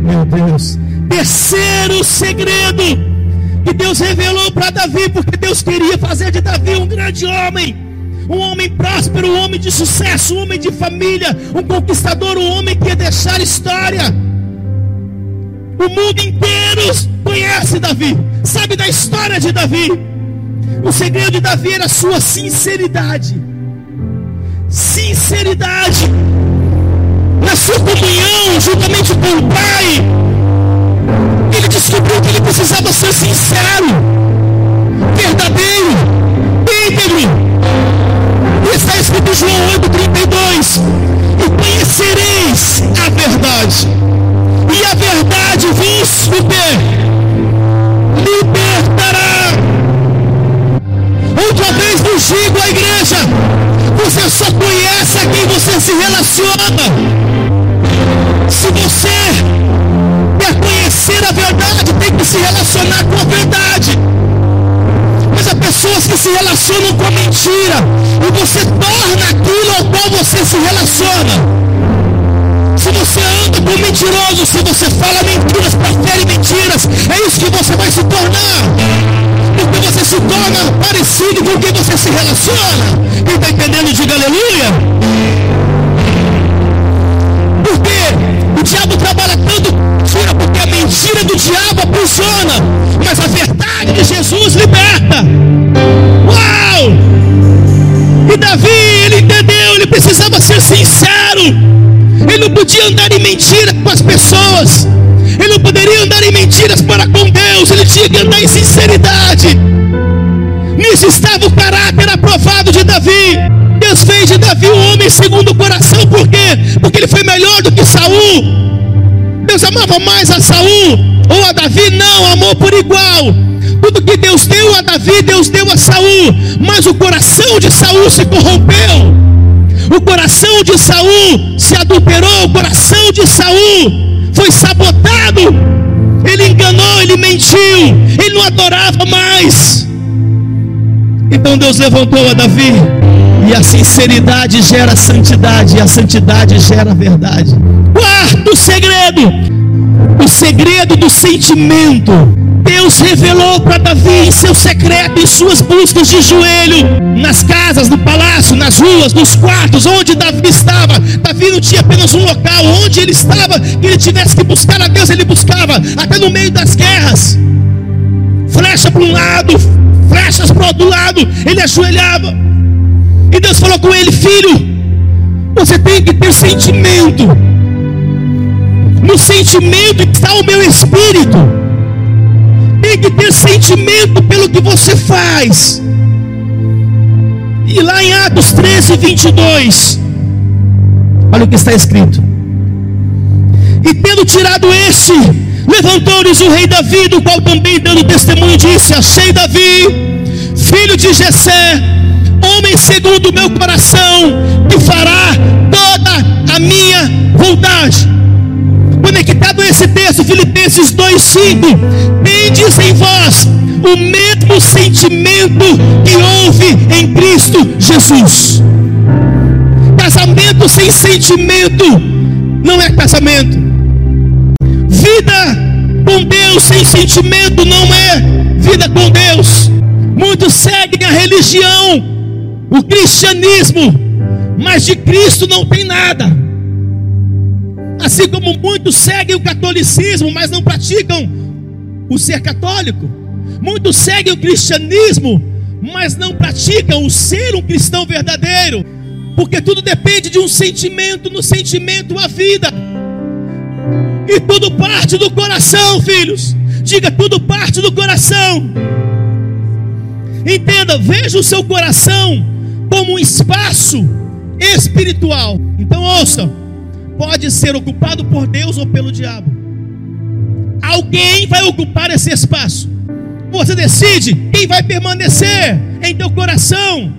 Meu Deus, terceiro segredo que Deus revelou para Davi, porque Deus queria fazer de Davi um grande homem, um homem próspero, um homem de sucesso, um homem de família, um conquistador, um homem que ia deixar história. O mundo inteiro conhece Davi, sabe da história de Davi. O segredo de Davi era a sua sinceridade. Sinceridade na sua comunhão juntamente com o Pai. Ele descobriu que ele precisava ser sincero, verdadeiro, íntegro. Está escrito João 8,32: E conhecereis a verdade e a verdade vos libertará. Outra vez vos digo à igreja: você só conhece a quem você se relaciona. Se você quer conhecer a verdade, tem que se relacionar com a verdade. Mas há pessoas que se relacionam com a mentira, e você torna aquilo ao qual você se relaciona se você anda com mentiroso, se você fala mentiras, profere mentiras, é isso que você vai se tornar. Porque você se torna parecido com quem você se relaciona. Quem está entendendo, diga aleluia. Porque o diabo trabalha tanto mentira, porque a mentira do diabo aprisiona, mas a verdade de Jesus liberta. Uau! E Davi, ele entendeu, ele precisava ser sincero. Ele não podia andar em mentira com as pessoas. Ele não poderia mentiras para com Deus. Ele tinha que andar em sinceridade. Nisso estava o caráter aprovado de Davi. Deus fez de Davi um homem segundo o coração. Por quê? Porque ele foi melhor do que Saul. Deus amava mais a Saul ou a Davi? Não, amou por igual. Tudo que Deus deu a Davi, Deus deu a Saul. Mas o coração de Saul se corrompeu. O coração de Saul se adulterou, o coração de Saul foi sabotado. Ele enganou, ele mentiu, ele não adorava mais. Então Deus levantou a Davi, e a sinceridade gera santidade, e a santidade gera verdade. Quarto segredo: o segredo do sentimento. Deus revelou para Davi em seu em suas buscas de joelho, nas casas, no palácio, nas ruas, nos quartos, onde Davi estava. Davi não tinha apenas um local, onde ele estava, que ele tivesse que buscar a Deus, ele buscava, até no meio das guerras. Flecha para um lado, flechas para o outro lado, ele ajoelhava. E Deus falou com ele: Filho, você tem que ter sentimento. No sentimento está o meu espírito. Que ter sentimento pelo que você faz. E lá em Atos 13, 22, olha o que está escrito. E tendo tirado este, levantou-lhes o rei Davi, do qual também dando testemunho disse: Achei Davi, filho de Jessé, homem segundo o meu coração, que fará toda a minha vontade. Conectado a esse texto, Filipenses 2,5: Tendes em vós o mesmo sentimento que houve em Cristo Jesus. Casamento sem sentimento não é casamento. Vida com Deus sem sentimento não é vida com Deus. Muitos seguem a religião, o cristianismo, mas de Cristo não tem nada. Assim como muitos seguem o catolicismo, mas não praticam o ser católico. Muitos seguem o cristianismo, mas não praticam o ser um cristão verdadeiro, porque tudo depende de um sentimento, no sentimento a vida, e tudo parte do coração, filhos. Diga, tudo parte do coração. Entenda, veja o seu coração como um espaço espiritual. Então, ouça: pode ser ocupado por Deus ou pelo diabo. Alguém vai ocupar esse espaço. Você decide quem vai permanecer em teu coração.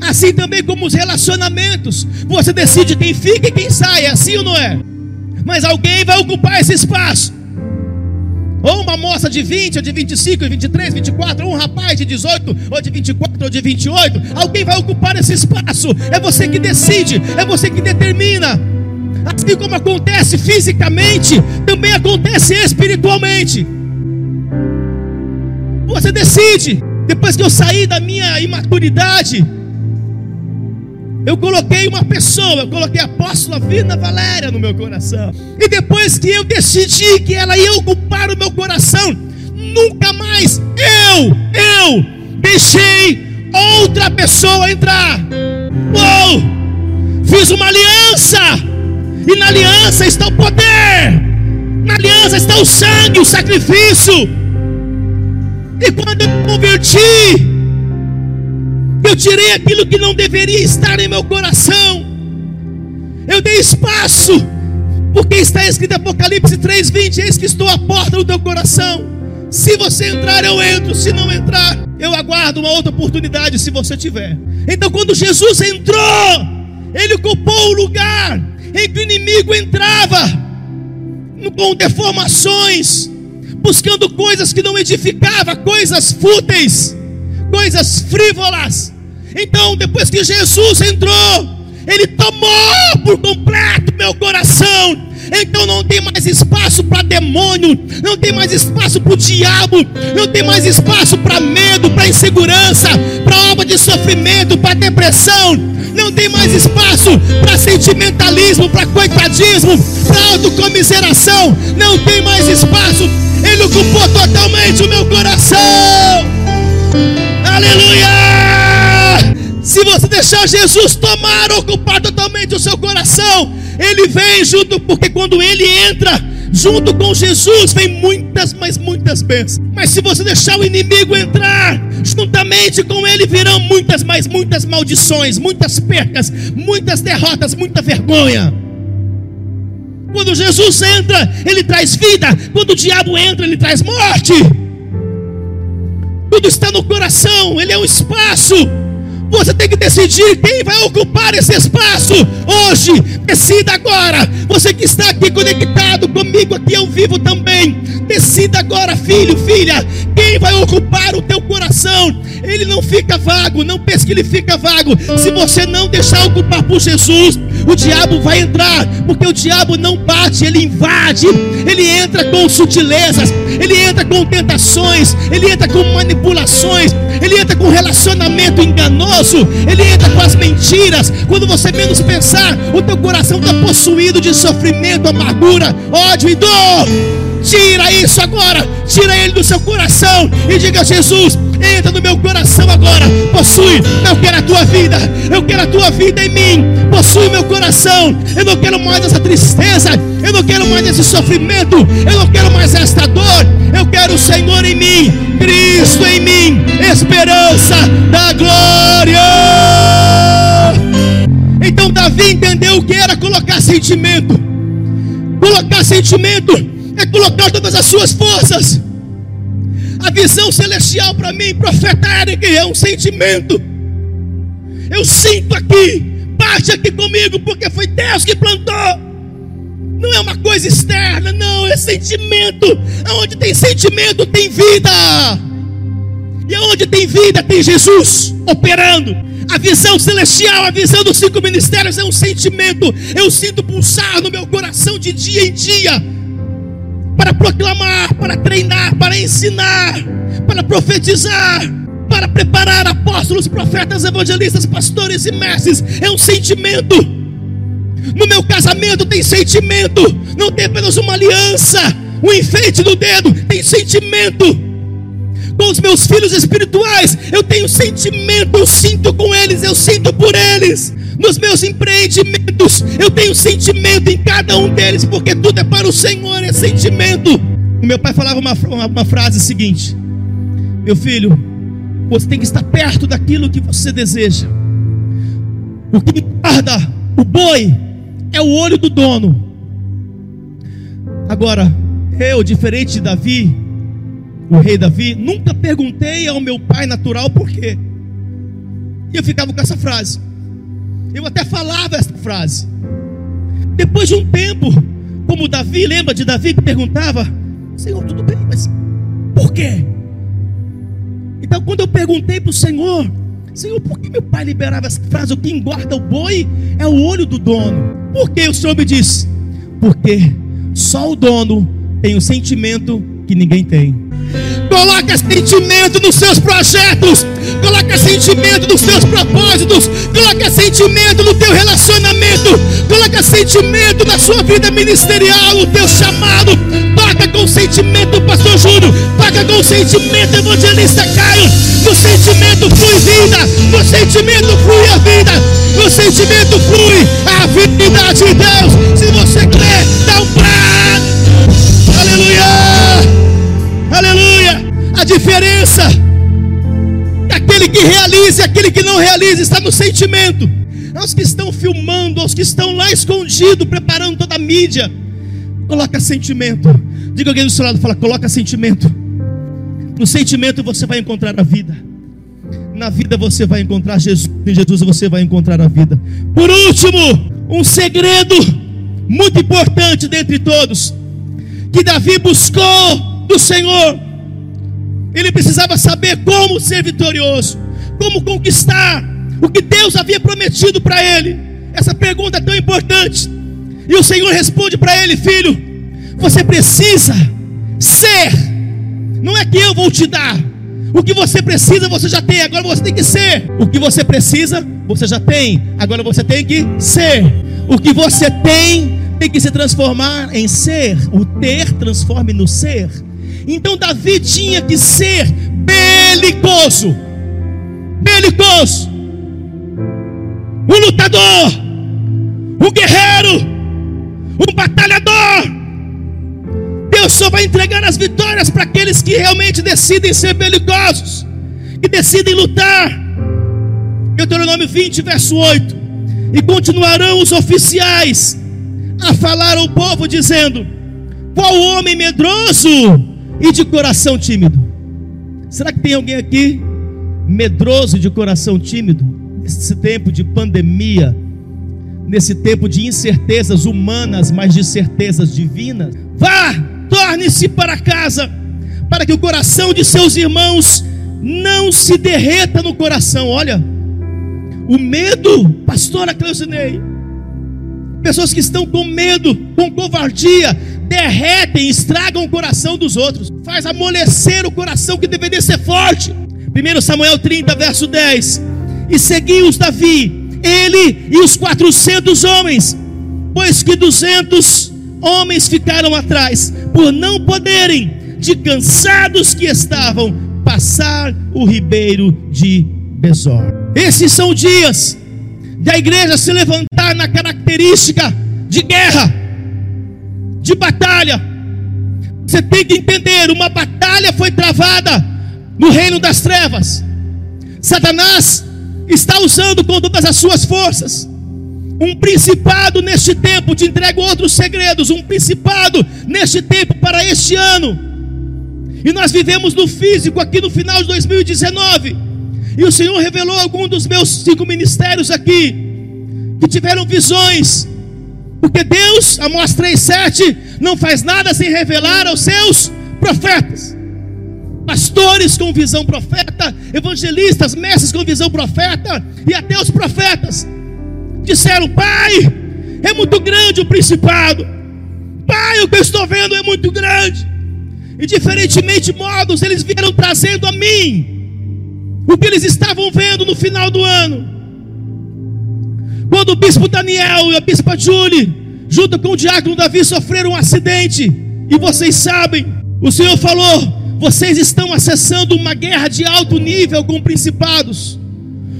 Assim também como os relacionamentos, você decide quem fica e quem sai, é assim ou não é? Mas alguém vai ocupar esse espaço. Ou uma moça de 20, ou de 25, ou 23, 24, ou um rapaz de 18, ou de 24, ou de 28. Alguém vai ocupar esse espaço. É você que decide, é você que determina. Assim como acontece fisicamente, também acontece espiritualmente. Você decide. Depois que eu saí da minha imaturidade, eu coloquei uma pessoa, eu coloquei a apóstola Vina Valéria no meu coração. E depois que eu decidi que ela ia ocupar o meu coração, nunca mais eu, eu deixei outra pessoa entrar. Uou! Fiz uma aliança. E na aliança está o poder. Na aliança está o sangue, o sacrifício. E quando eu me converti, eu tirei aquilo que não deveria estar em meu coração. Eu dei espaço, porque está escrito Apocalipse 3:20, eis que estou à porta do teu coração. Se você entrar, eu entro, se não entrar, eu aguardo uma outra oportunidade se você tiver. Então quando Jesus entrou, ele ocupou o lugar em que o inimigo entrava com deformações, buscando coisas que não edificavam, coisas fúteis, coisas frívolas. Então, depois que Jesus entrou, ele tomou por completo meu coração. Então não tem mais espaço para demônio, não tem mais espaço para o diabo, não tem mais espaço para medo, para insegurança, para obra de sofrimento, para depressão, não tem mais espaço para sentimentalismo, para coitadismo, para autocomiseração, não tem mais espaço ele ocupou totalmente o meu coração. Aleluia! Se você deixar Jesus tomar, ocupar totalmente o seu coração, ele vem junto, porque quando ele entra, junto com Jesus, vem muitas, mas muitas bênçãos. Mas se você deixar o inimigo entrar, juntamente com ele virão muitas, mas muitas maldições, muitas percas, muitas derrotas, muita vergonha. Quando Jesus entra, ele traz vida. Quando o diabo entra, ele traz morte. Tudo está no coração, ele é um espaço. Você tem que decidir quem vai ocupar esse espaço hoje. Decida agora. Você que está aqui conectado comigo aqui ao vivo também. Decida agora, filho, filha, quem vai ocupar o teu coração. Ele não fica vago, não pense que ele fica vago. Se você não deixar ocupar por Jesus, o diabo vai entrar, porque o diabo não bate, ele invade, ele entra com sutilezas, ele entra com tentações, ele entra com manipulações, ele entra com relacionamento enganoso, ele entra com as mentiras. Quando você menos pensar, o teu coração está possuído de sofrimento, amargura, ódio e dor. Tira isso agora, tira ele do seu coração e diga: Jesus, entra no meu coração agora, possui. Eu quero a tua vida, eu quero a tua vida em mim, possui meu coração. Eu não quero mais essa tristeza, eu não quero mais esse sofrimento, eu não quero mais esta dor. Eu quero o Senhor em mim, Cristo em mim, esperança da glória. Então Davi entendeu o que era colocar sentimento. Colocar sentimento é colocar todas as suas forças. A visão celestial para mim, profeta Eric, é um sentimento. Eu sinto aqui, bate aqui comigo, porque foi Deus que plantou. Não é uma coisa externa, não, é sentimento. Onde tem sentimento, tem vida. E onde tem vida, tem Jesus operando. A visão celestial, a visão dos cinco ministérios é um sentimento. Eu sinto pulsar no meu coração de dia em dia para proclamar, para treinar, para ensinar, para profetizar, para preparar apóstolos, profetas, evangelistas, pastores e mestres. É um sentimento. No meu casamento tem sentimento, não tem apenas uma aliança, um enfeite no dedo, tem sentimento. Com os meus filhos espirituais, eu tenho sentimento, eu sinto com eles, eu sinto por eles nos meus empreendimentos, eu tenho sentimento em cada um deles, porque tudo é para o Senhor, é sentimento. O meu pai falava uma, uma, uma frase seguinte: Meu filho, você tem que estar perto daquilo que você deseja. O que guarda o boi é o olho do dono. Agora, eu, diferente de Davi, o rei Davi, nunca perguntei ao meu pai natural por quê. E eu ficava com essa frase. Eu até falava essa frase. Depois de um tempo, como Davi, lembra de Davi que perguntava: Senhor, tudo bem, mas por quê? Então, quando eu perguntei para o Senhor, Senhor, por que meu pai liberava essa frase? O que engorda o boi é o olho do dono. Por que o Senhor me disse? Porque só o dono tem o sentimento que ninguém tem. Coloca sentimento nos seus projetos. Coloca sentimento nos seus propósitos. Coloca sentimento no teu relacionamento. Coloca sentimento na sua vida ministerial, no teu chamado. Toca com sentimento, pastor Júnior. Toca com sentimento, evangelista Caio. No sentimento flui vida. No sentimento flui a vida. No sentimento flui a vida de Deus. Se você crê, dá um prato. Aleluia. Aleluia! A diferença aquele que realiza e aquele que não realiza está no sentimento. Aos que estão filmando, aos que estão lá escondidos, preparando toda a mídia, coloca sentimento. Diga alguém do seu lado, fala, coloca sentimento. No sentimento você vai encontrar a vida. Na vida você vai encontrar Jesus. Em Jesus você vai encontrar a vida. Por último, um segredo muito importante dentre todos que Davi buscou do Senhor. Ele precisava saber como ser vitorioso, como conquistar o que Deus havia prometido para ele. Essa pergunta é tão importante. E o Senhor responde para ele: Filho, você precisa ser, não é que eu vou te dar. O que você precisa, você já tem, agora você tem que ser. O que você precisa, você já tem, agora você tem que ser. O que você tem, tem que se transformar em ser. O ter transforme no ser. Então Davi tinha que ser belicoso. Belicoso. Um lutador. Um guerreiro. Um batalhador. Deus só vai entregar as vitórias para aqueles que realmente decidem ser belicosos. Que decidem lutar. Deuteronômio 20, verso 8. E continuarão os oficiais a falar ao povo, dizendo: Qual homem medroso e de coração tímido. Será que tem alguém aqui medroso de coração tímido nesse tempo de pandemia, nesse tempo de incertezas humanas, mas de certezas divinas? Vá, torne-se para casa, para que o coração de seus irmãos não se derreta no coração. Olha, o medo, pastora Cleusinei, Pessoas que estão com medo, com covardia, derretem, estragam o coração dos outros, faz amolecer o coração que deveria ser forte. 1 Samuel 30, verso 10. E seguiu-os Davi, ele e os 400 homens, pois que 200 homens ficaram atrás, por não poderem, de cansados que estavam, passar o ribeiro de Besor. Esses são dias da igreja se levantar na característica de guerra, de batalha. Você tem que entender: uma batalha foi travada no reino das trevas. Satanás está usando com todas as suas forças. Um principado neste tempo, te entrego outros segredos. Um principado neste tempo para este ano. E nós vivemos no físico aqui no final de 2019. E o Senhor revelou algum dos meus cinco ministérios aqui que tiveram visões. Porque Deus, Amós 3,7, não faz nada sem revelar aos seus profetas. Pastores com visão profeta, evangelistas, mestres com visão profeta, e até os profetas disseram: Pai, é muito grande o principado. Pai, o que eu estou vendo é muito grande. E diferentemente modos, eles vieram trazendo a mim o que eles estavam vendo no final do ano. Quando o bispo Daniel e a bispa Julie, junto com o diácono Davi, sofreram um acidente, e vocês sabem, o Senhor falou: vocês estão acessando uma guerra de alto nível com principados,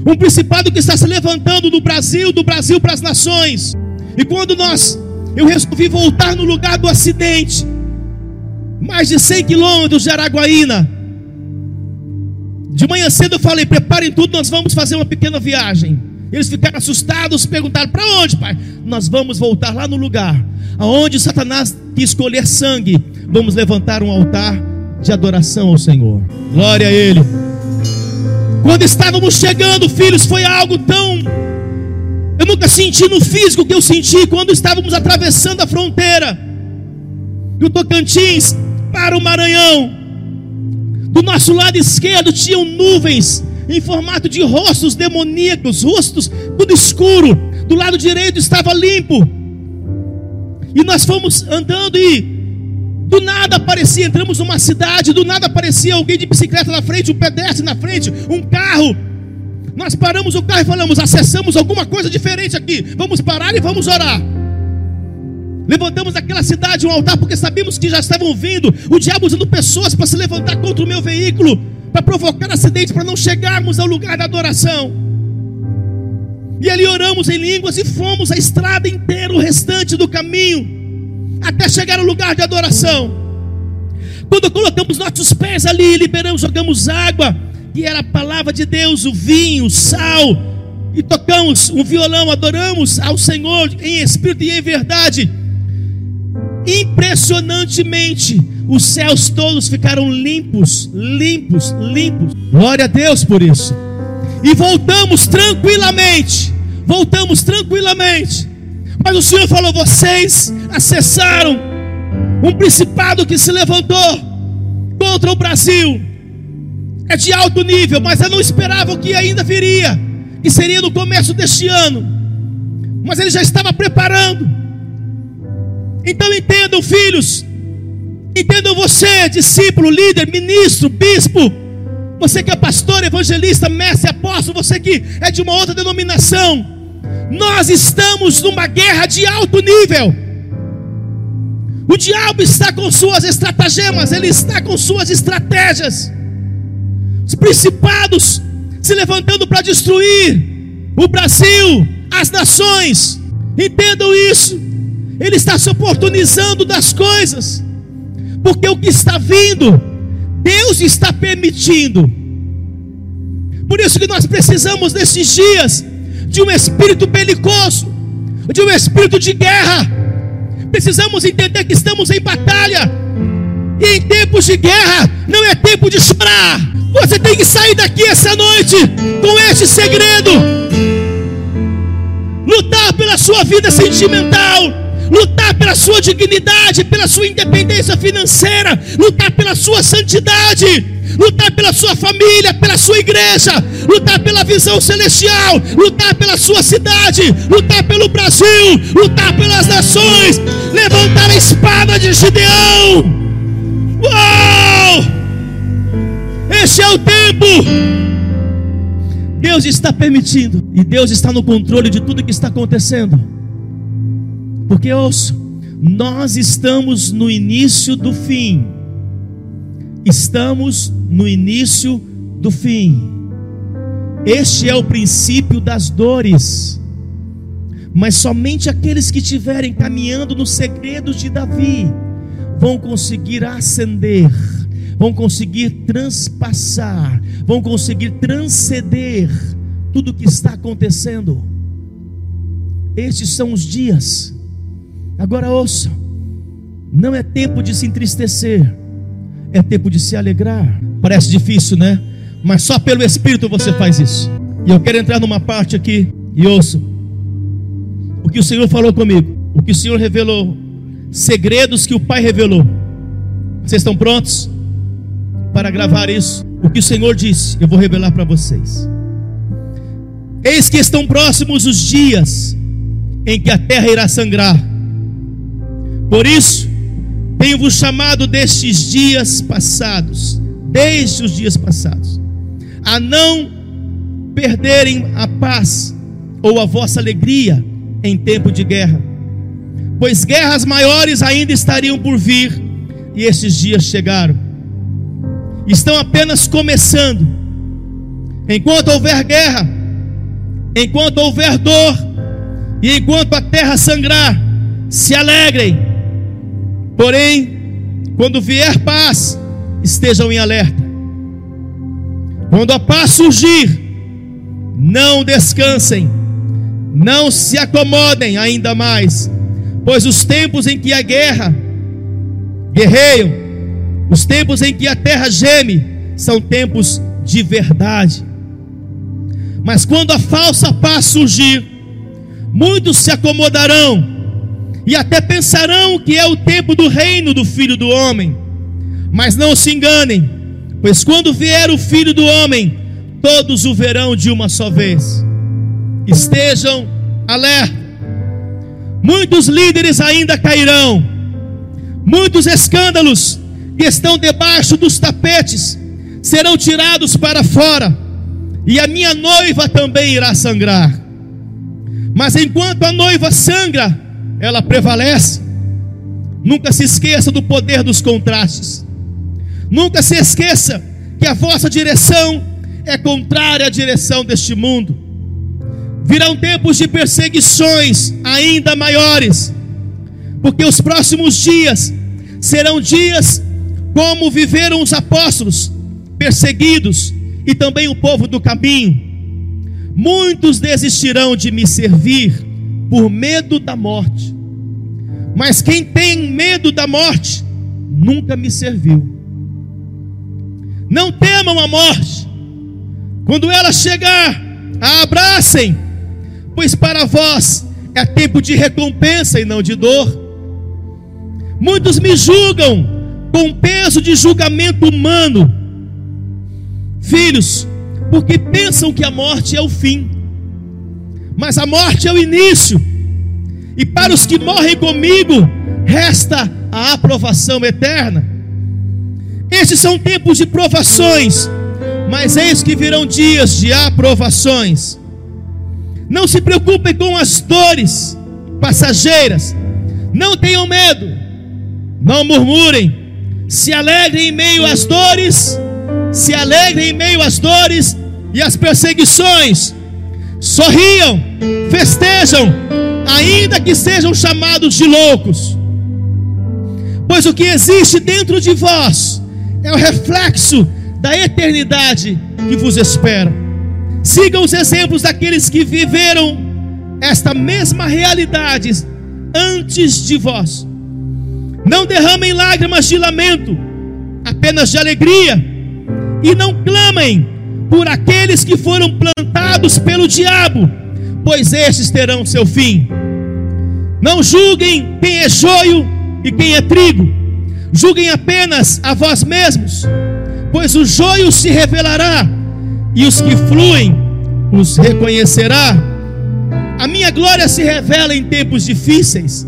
um principado que está se levantando no Brasil, do Brasil para as nações. E quando nós, eu resolvi voltar no lugar do acidente, mais de 100 quilômetros de Araguaína, de manhã cedo eu falei: preparem tudo, nós vamos fazer uma pequena viagem. Eles ficaram assustados, perguntaram: para onde, pai? Nós vamos voltar lá no lugar aonde Satanás quis escolher sangue. Vamos levantar um altar de adoração ao Senhor. Glória a Ele. Quando estávamos chegando, filhos, foi algo tão. Eu nunca senti no físico que eu senti quando estávamos atravessando a fronteira do Tocantins para o Maranhão. Do nosso lado esquerdo tinham nuvens em formato de rostos demoníacos, rostos tudo escuro. Do lado direito estava limpo. E nós fomos andando e do nada aparecia, entramos numa cidade, do nada aparecia alguém de bicicleta na frente, um pedestre na frente, um carro. Nós paramos o carro e falamos: acessamos alguma coisa diferente aqui. Vamos parar e vamos orar. Levantamos naquela cidade um altar porque sabíamos que já estavam vindo o diabo usando pessoas para se levantar contra o meu veículo, para provocar acidentes, para não chegarmos ao lugar da adoração. E ali oramos em línguas e fomos a estrada inteira, o restante do caminho, até chegar ao lugar de adoração. Quando colocamos nossos pés ali, liberamos, jogamos água, que era a palavra de Deus, o vinho, o sal, e tocamos um violão, adoramos ao Senhor em espírito e em verdade impressionantemente, os céus todos ficaram limpos, limpos, limpos. Glória a Deus por isso. E voltamos tranquilamente. Voltamos tranquilamente. Mas o Senhor falou: vocês acessaram um principado que se levantou contra o Brasil. É de alto nível, mas eu não esperava que ainda viria, que seria no começo deste ano. Mas ele já estava preparando então entendam, filhos, entendam você, discípulo, líder, ministro, bispo, você que é pastor, evangelista, mestre, apóstolo, você que é de uma outra denominação, nós estamos numa guerra de alto nível. O diabo está com suas estratagemas, ele está com suas estratégias. Os principados se levantando para destruir o Brasil, as nações. Entendam isso. Ele está se oportunizando das coisas, porque o que está vindo, Deus está permitindo. Por isso que nós precisamos nesses dias de um espírito belicoso, de um espírito de guerra. Precisamos entender que estamos em batalha. E em tempos de guerra não é tempo de chorar. Você tem que sair daqui essa noite com este segredo. Lutar pela sua vida sentimental lutar pela sua dignidade, pela sua independência financeira, lutar pela sua santidade, lutar pela sua família, pela sua igreja, lutar pela visão celestial, lutar pela sua cidade, lutar pelo Brasil, lutar pelas nações, levantar a espada de Gideão. Uau! Este é o tempo. Deus está permitindo e Deus está no controle de tudo que está acontecendo. Porque ouço, nós estamos no início do fim. Estamos no início do fim. Este é o princípio das dores. Mas somente aqueles que estiverem caminhando nos segredos de Davi vão conseguir ascender, vão conseguir transpassar, vão conseguir transcender tudo o que está acontecendo. Estes são os dias. Agora ouça, não é tempo de se entristecer, é tempo de se alegrar. Parece difícil, né? Mas só pelo Espírito você faz isso. E eu quero entrar numa parte aqui e ouça o que o Senhor falou comigo, o que o Senhor revelou, segredos que o Pai revelou. Vocês estão prontos para gravar isso? O que o Senhor disse, eu vou revelar para vocês. Eis que estão próximos os dias em que a terra irá sangrar. Por isso, tenho-vos chamado destes dias passados, desde os dias passados, a não perderem a paz ou a vossa alegria em tempo de guerra, pois guerras maiores ainda estariam por vir, e esses dias chegaram. Estão apenas começando. Enquanto houver guerra, enquanto houver dor, e enquanto a terra sangrar, se alegrem. Porém, quando vier paz, estejam em alerta. Quando a paz surgir, não descansem, não se acomodem ainda mais, pois os tempos em que a guerra guerreiam, os tempos em que a terra geme, são tempos de verdade. Mas quando a falsa paz surgir, muitos se acomodarão e até pensarão que é o tempo do reino do filho do homem. Mas não se enganem, pois quando vier o filho do homem, todos o verão de uma só vez. Estejam alerta. Muitos líderes ainda cairão, muitos escândalos que estão debaixo dos tapetes serão tirados para fora, e a minha noiva também irá sangrar. Mas enquanto a noiva sangra, ela prevalece. Nunca se esqueça do poder dos contrastes. Nunca se esqueça que a vossa direção é contrária à direção deste mundo. Virão tempos de perseguições ainda maiores, porque os próximos dias serão dias como viveram os apóstolos, perseguidos, e também o povo do caminho. Muitos desistirão de me servir por medo da morte. Mas quem tem medo da morte nunca me serviu. Não temam a morte. Quando ela chegar, a abracem, pois para vós é tempo de recompensa e não de dor. Muitos me julgam com peso de julgamento humano. Filhos, porque pensam que a morte é o fim mas a morte é o início. E para os que morrem comigo, resta a aprovação eterna. Estes são tempos de provações, mas eis que virão dias de aprovações. Não se preocupem com as dores passageiras, não tenham medo, não murmurem, se alegrem em meio às dores, se alegrem em meio às dores e às perseguições, sorriam, festejam, ainda que sejam chamados de loucos, pois o que existe dentro de vós é o reflexo da eternidade que vos espera. Sigam os exemplos daqueles que viveram esta mesma realidade antes de vós. Não derramem lágrimas de lamento, apenas de alegria, e não clamem por aqueles que foram plantados pelo diabo, pois estes terão seu fim. Não julguem quem é joio e quem é trigo, julguem apenas a vós mesmos, pois o joio se revelará, e os que fluem os reconhecerá. A minha glória se revela em tempos difíceis.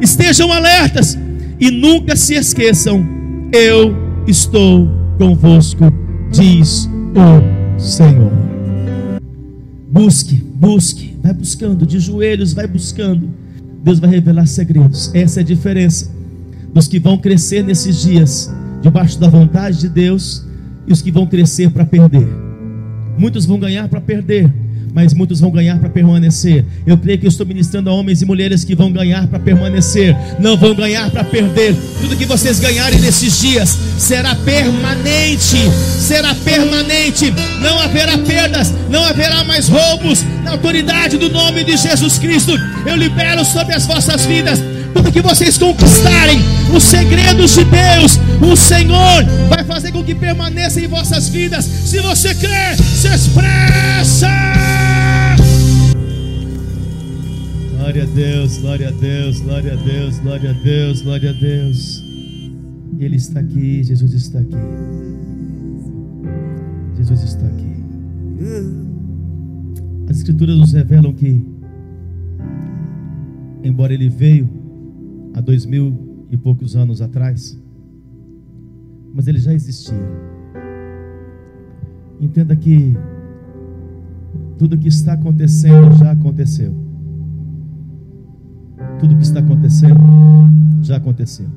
Estejam alertas e nunca se esqueçam: eu estou convosco, diz o Senhor. Busque, busque, vai buscando, de joelhos, vai buscando. Deus vai revelar segredos. Essa é a diferença dos que vão crescer nesses dias, debaixo da vontade de Deus, e os que vão crescer para perder. Muitos vão ganhar para perder, mas muitos vão ganhar para permanecer. Eu creio que eu estou ministrando a homens e mulheres que vão ganhar para permanecer, não vão ganhar para perder. Tudo que vocês ganharem nesses dias será permanente, será permanente. Não haverá perdas, não haverá mais roubos. Na autoridade do nome de Jesus Cristo, eu libero sobre as vossas vidas tudo que vocês conquistarem, os segredos de Deus, o Senhor vai fazer com que permaneça em vossas vidas. Se você crê, se expressa. Glória a Deus, glória a Deus, glória a Deus, glória a Deus, glória a Deus. Ele está aqui, Jesus está aqui. Jesus está aqui. As Escrituras nos revelam que, embora Ele veio há dois mil e poucos anos atrás, mas Ele já existia. Entenda que tudo que está acontecendo já aconteceu. Tudo que está acontecendo já aconteceu.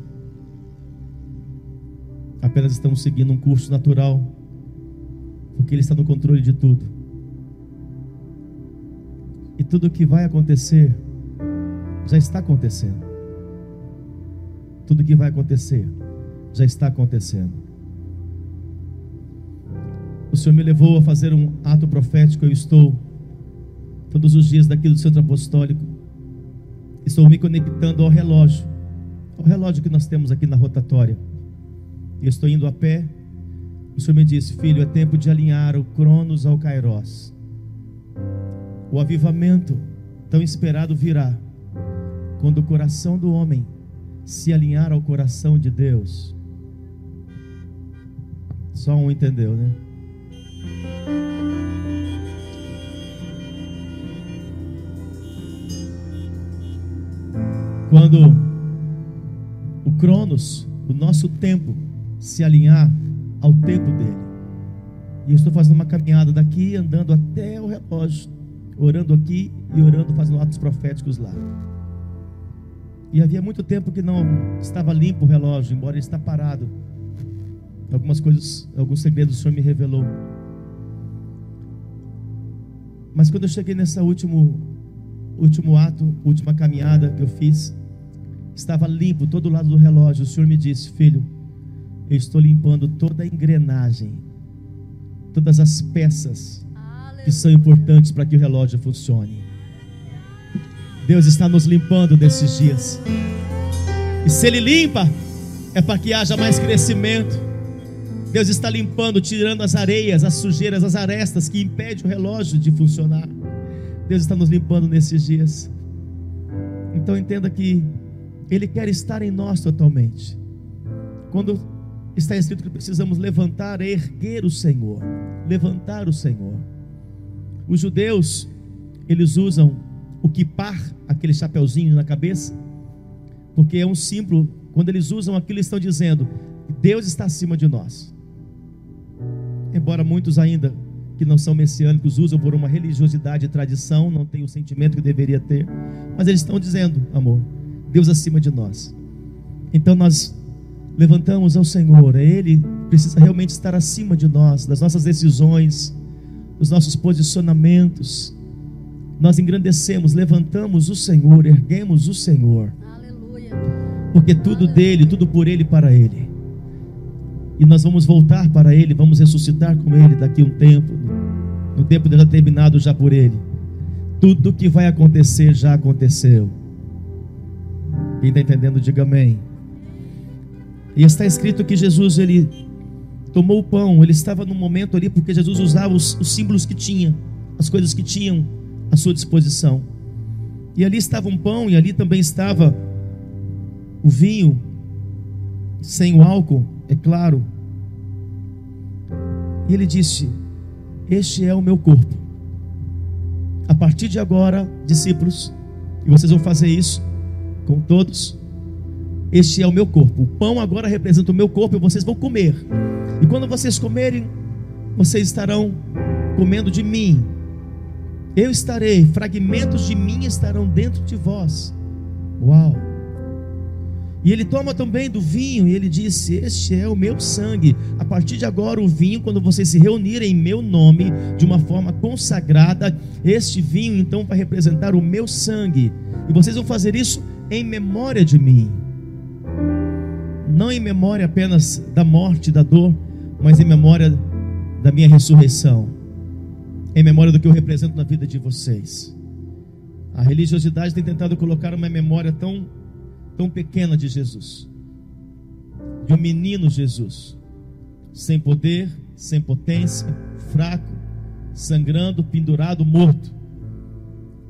Apenas estamos seguindo um curso natural, porque Ele está no controle de tudo. E tudo que vai acontecer já está acontecendo. Tudo que vai acontecer já está acontecendo. O Senhor me levou a fazer um ato profético. Eu estou todos os dias daqui do centro apostólico. Estou me conectando ao relógio, ao relógio que nós temos aqui na rotatória. Eu estou indo a pé. O Senhor me disse, filho, é tempo de alinhar o Cronos ao Kairos. O avivamento tão esperado virá quando o coração do homem se alinhar ao coração de Deus. Só um entendeu, né? Quando o Cronos, o nosso tempo, se alinhar ao tempo dele. E eu estou fazendo uma caminhada daqui, andando até o relógio, orando aqui e orando, fazendo atos proféticos lá. E havia muito tempo que não estava limpo o relógio, embora ele está parado. Algumas coisas, alguns segredos o Senhor me revelou. Mas quando eu cheguei nessa último último ato, última caminhada que eu fiz, estava limpo todo o lado do relógio. O Senhor me disse: "Filho, eu estou limpando toda a engrenagem, todas as peças que são importantes para que o relógio funcione. Deus está nos limpando nesses dias. E se Ele limpa, é para que haja mais crescimento. Deus está limpando, tirando as areias, as sujeiras, as arestas que impedem o relógio de funcionar. Deus está nos limpando nesses dias. Então entenda que Ele quer estar em nós totalmente. Quando está escrito que precisamos levantar, erguer o Senhor, levantar o Senhor. Os judeus, eles usam o kipar, aquele chapeuzinho na cabeça, porque é um símbolo, quando eles usam aquilo, eles estão dizendo Deus está acima de nós. Embora muitos ainda que não são messiânicos usam por uma religiosidade e tradição, não tem o sentimento que deveria ter, mas eles estão dizendo, amor, Deus acima de nós. Então nós levantamos ao Senhor, Ele precisa realmente estar acima de nós, das nossas decisões, dos nossos posicionamentos, nós engrandecemos, levantamos o Senhor, erguemos o Senhor. Aleluia. Porque tudo Aleluia. dele, tudo por ele para ele. E nós vamos voltar para ele, vamos ressuscitar com ele daqui a um tempo, no tempo determinado já por ele. Tudo que vai acontecer já aconteceu. Quem está entendendo, diga amém. E está escrito que Jesus ele tomou o pão, ele estava no momento ali porque Jesus usava os, os símbolos que tinha, as coisas que tinham à sua disposição. E ali estava um pão, e ali também estava o vinho, sem o álcool, é claro. E ele disse: Este é o meu corpo. A partir de agora, discípulos, e vocês vão fazer isso com todos. Este é o meu corpo. O pão agora representa o meu corpo e vocês vão comer. E quando vocês comerem, vocês estarão comendo de mim. Eu estarei, fragmentos de mim estarão dentro de vós. Uau! E ele toma também do vinho e ele disse: Este é o meu sangue. A partir de agora, o vinho, quando vocês se reunirem em meu nome, de uma forma consagrada, este vinho então vai representar o meu sangue. E vocês vão fazer isso em memória de mim. Não em memória apenas da morte, da dor, mas em memória da minha ressurreição. Em memória do que eu represento na vida de vocês. A religiosidade tem tentado colocar uma memória tão tão pequena de Jesus, de um menino Jesus, sem poder, sem potência, fraco, sangrando, pendurado, morto.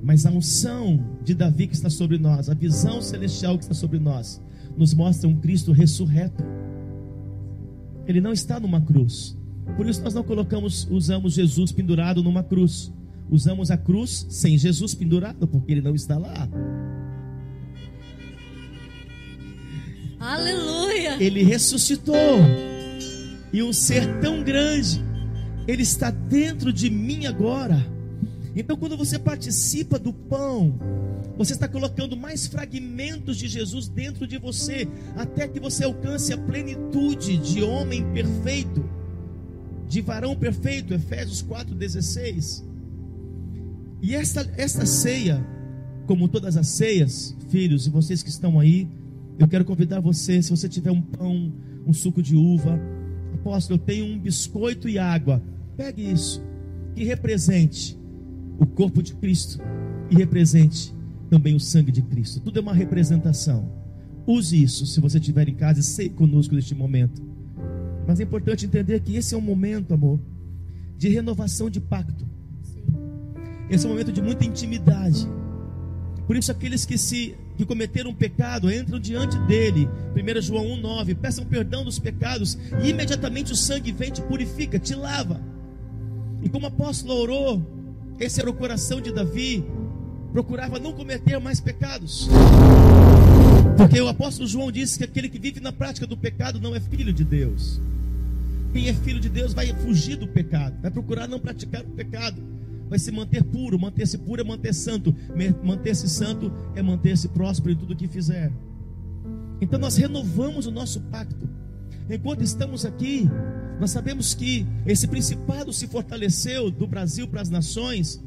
Mas a unção de Davi que está sobre nós, a visão celestial que está sobre nós, nos mostra um Cristo ressurreto. Ele não está numa cruz. Por isso nós não colocamos, usamos Jesus pendurado numa cruz. Usamos a cruz sem Jesus pendurado, porque ele não está lá. Aleluia. Ele ressuscitou. E um ser tão grande, ele está dentro de mim agora. Então, quando você participa do pão, você está colocando mais fragmentos de Jesus dentro de você, até que você alcance a plenitude de homem perfeito, de varão perfeito, Efésios 4,16. E esta, esta ceia, como todas as ceias, filhos, e vocês que estão aí, eu quero convidar você, se você tiver um pão, um suco de uva, apóstolo, eu tenho um biscoito e água. Pegue isso, que represente o corpo de Cristo e represente também o sangue de Cristo. Tudo é uma representação. Use isso se você estiver em casa e sei conosco neste momento. Mas é importante entender que esse é um momento, amor, de renovação de pacto. Esse é um momento de muita intimidade. Por isso, aqueles que se que cometeram um pecado entram diante dele. 1 João 1,9. Peçam perdão dos pecados, e imediatamente o sangue vem, te purifica, te lava. E como o apóstolo orou, esse era o coração de Davi, procurava não cometer mais pecados. Porque o apóstolo João disse que aquele que vive na prática do pecado não é filho de Deus. Quem é filho de Deus vai fugir do pecado, vai procurar não praticar o pecado vai se manter puro. Manter-se puro é manter santo. Manter-se santo é manter-se próspero em tudo que fizer. Então nós renovamos o nosso pacto. Enquanto estamos aqui, nós sabemos que esse principado se fortaleceu do Brasil para as nações,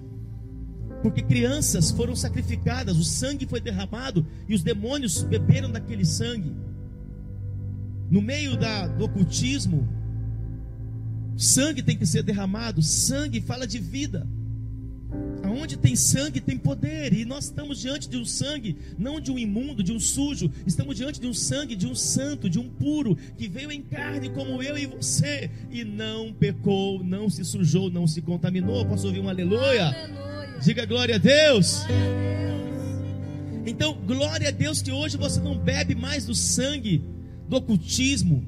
porque crianças foram sacrificadas, o sangue foi derramado e os demônios beberam daquele sangue. No meio da, do ocultismo, sangue tem que ser derramado, sangue fala de vida. Aonde tem sangue tem poder, e nós estamos diante de um sangue, não de um imundo, de um sujo, estamos diante de um sangue de um santo, de um puro, que veio em carne como eu e você, e não pecou, não se sujou, não se contaminou. Posso ouvir um aleluia? aleluia. Diga glória a Deus. Então, glória a Deus que hoje você não bebe mais do sangue do ocultismo,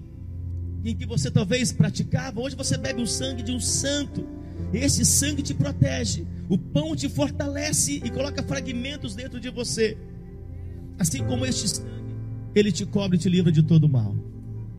em que você talvez praticava, hoje você bebe o sangue de um santo. Esse sangue te protege. O pão te fortalece e coloca fragmentos dentro de você. Assim como este sangue, ele te cobre e te livra de todo mal.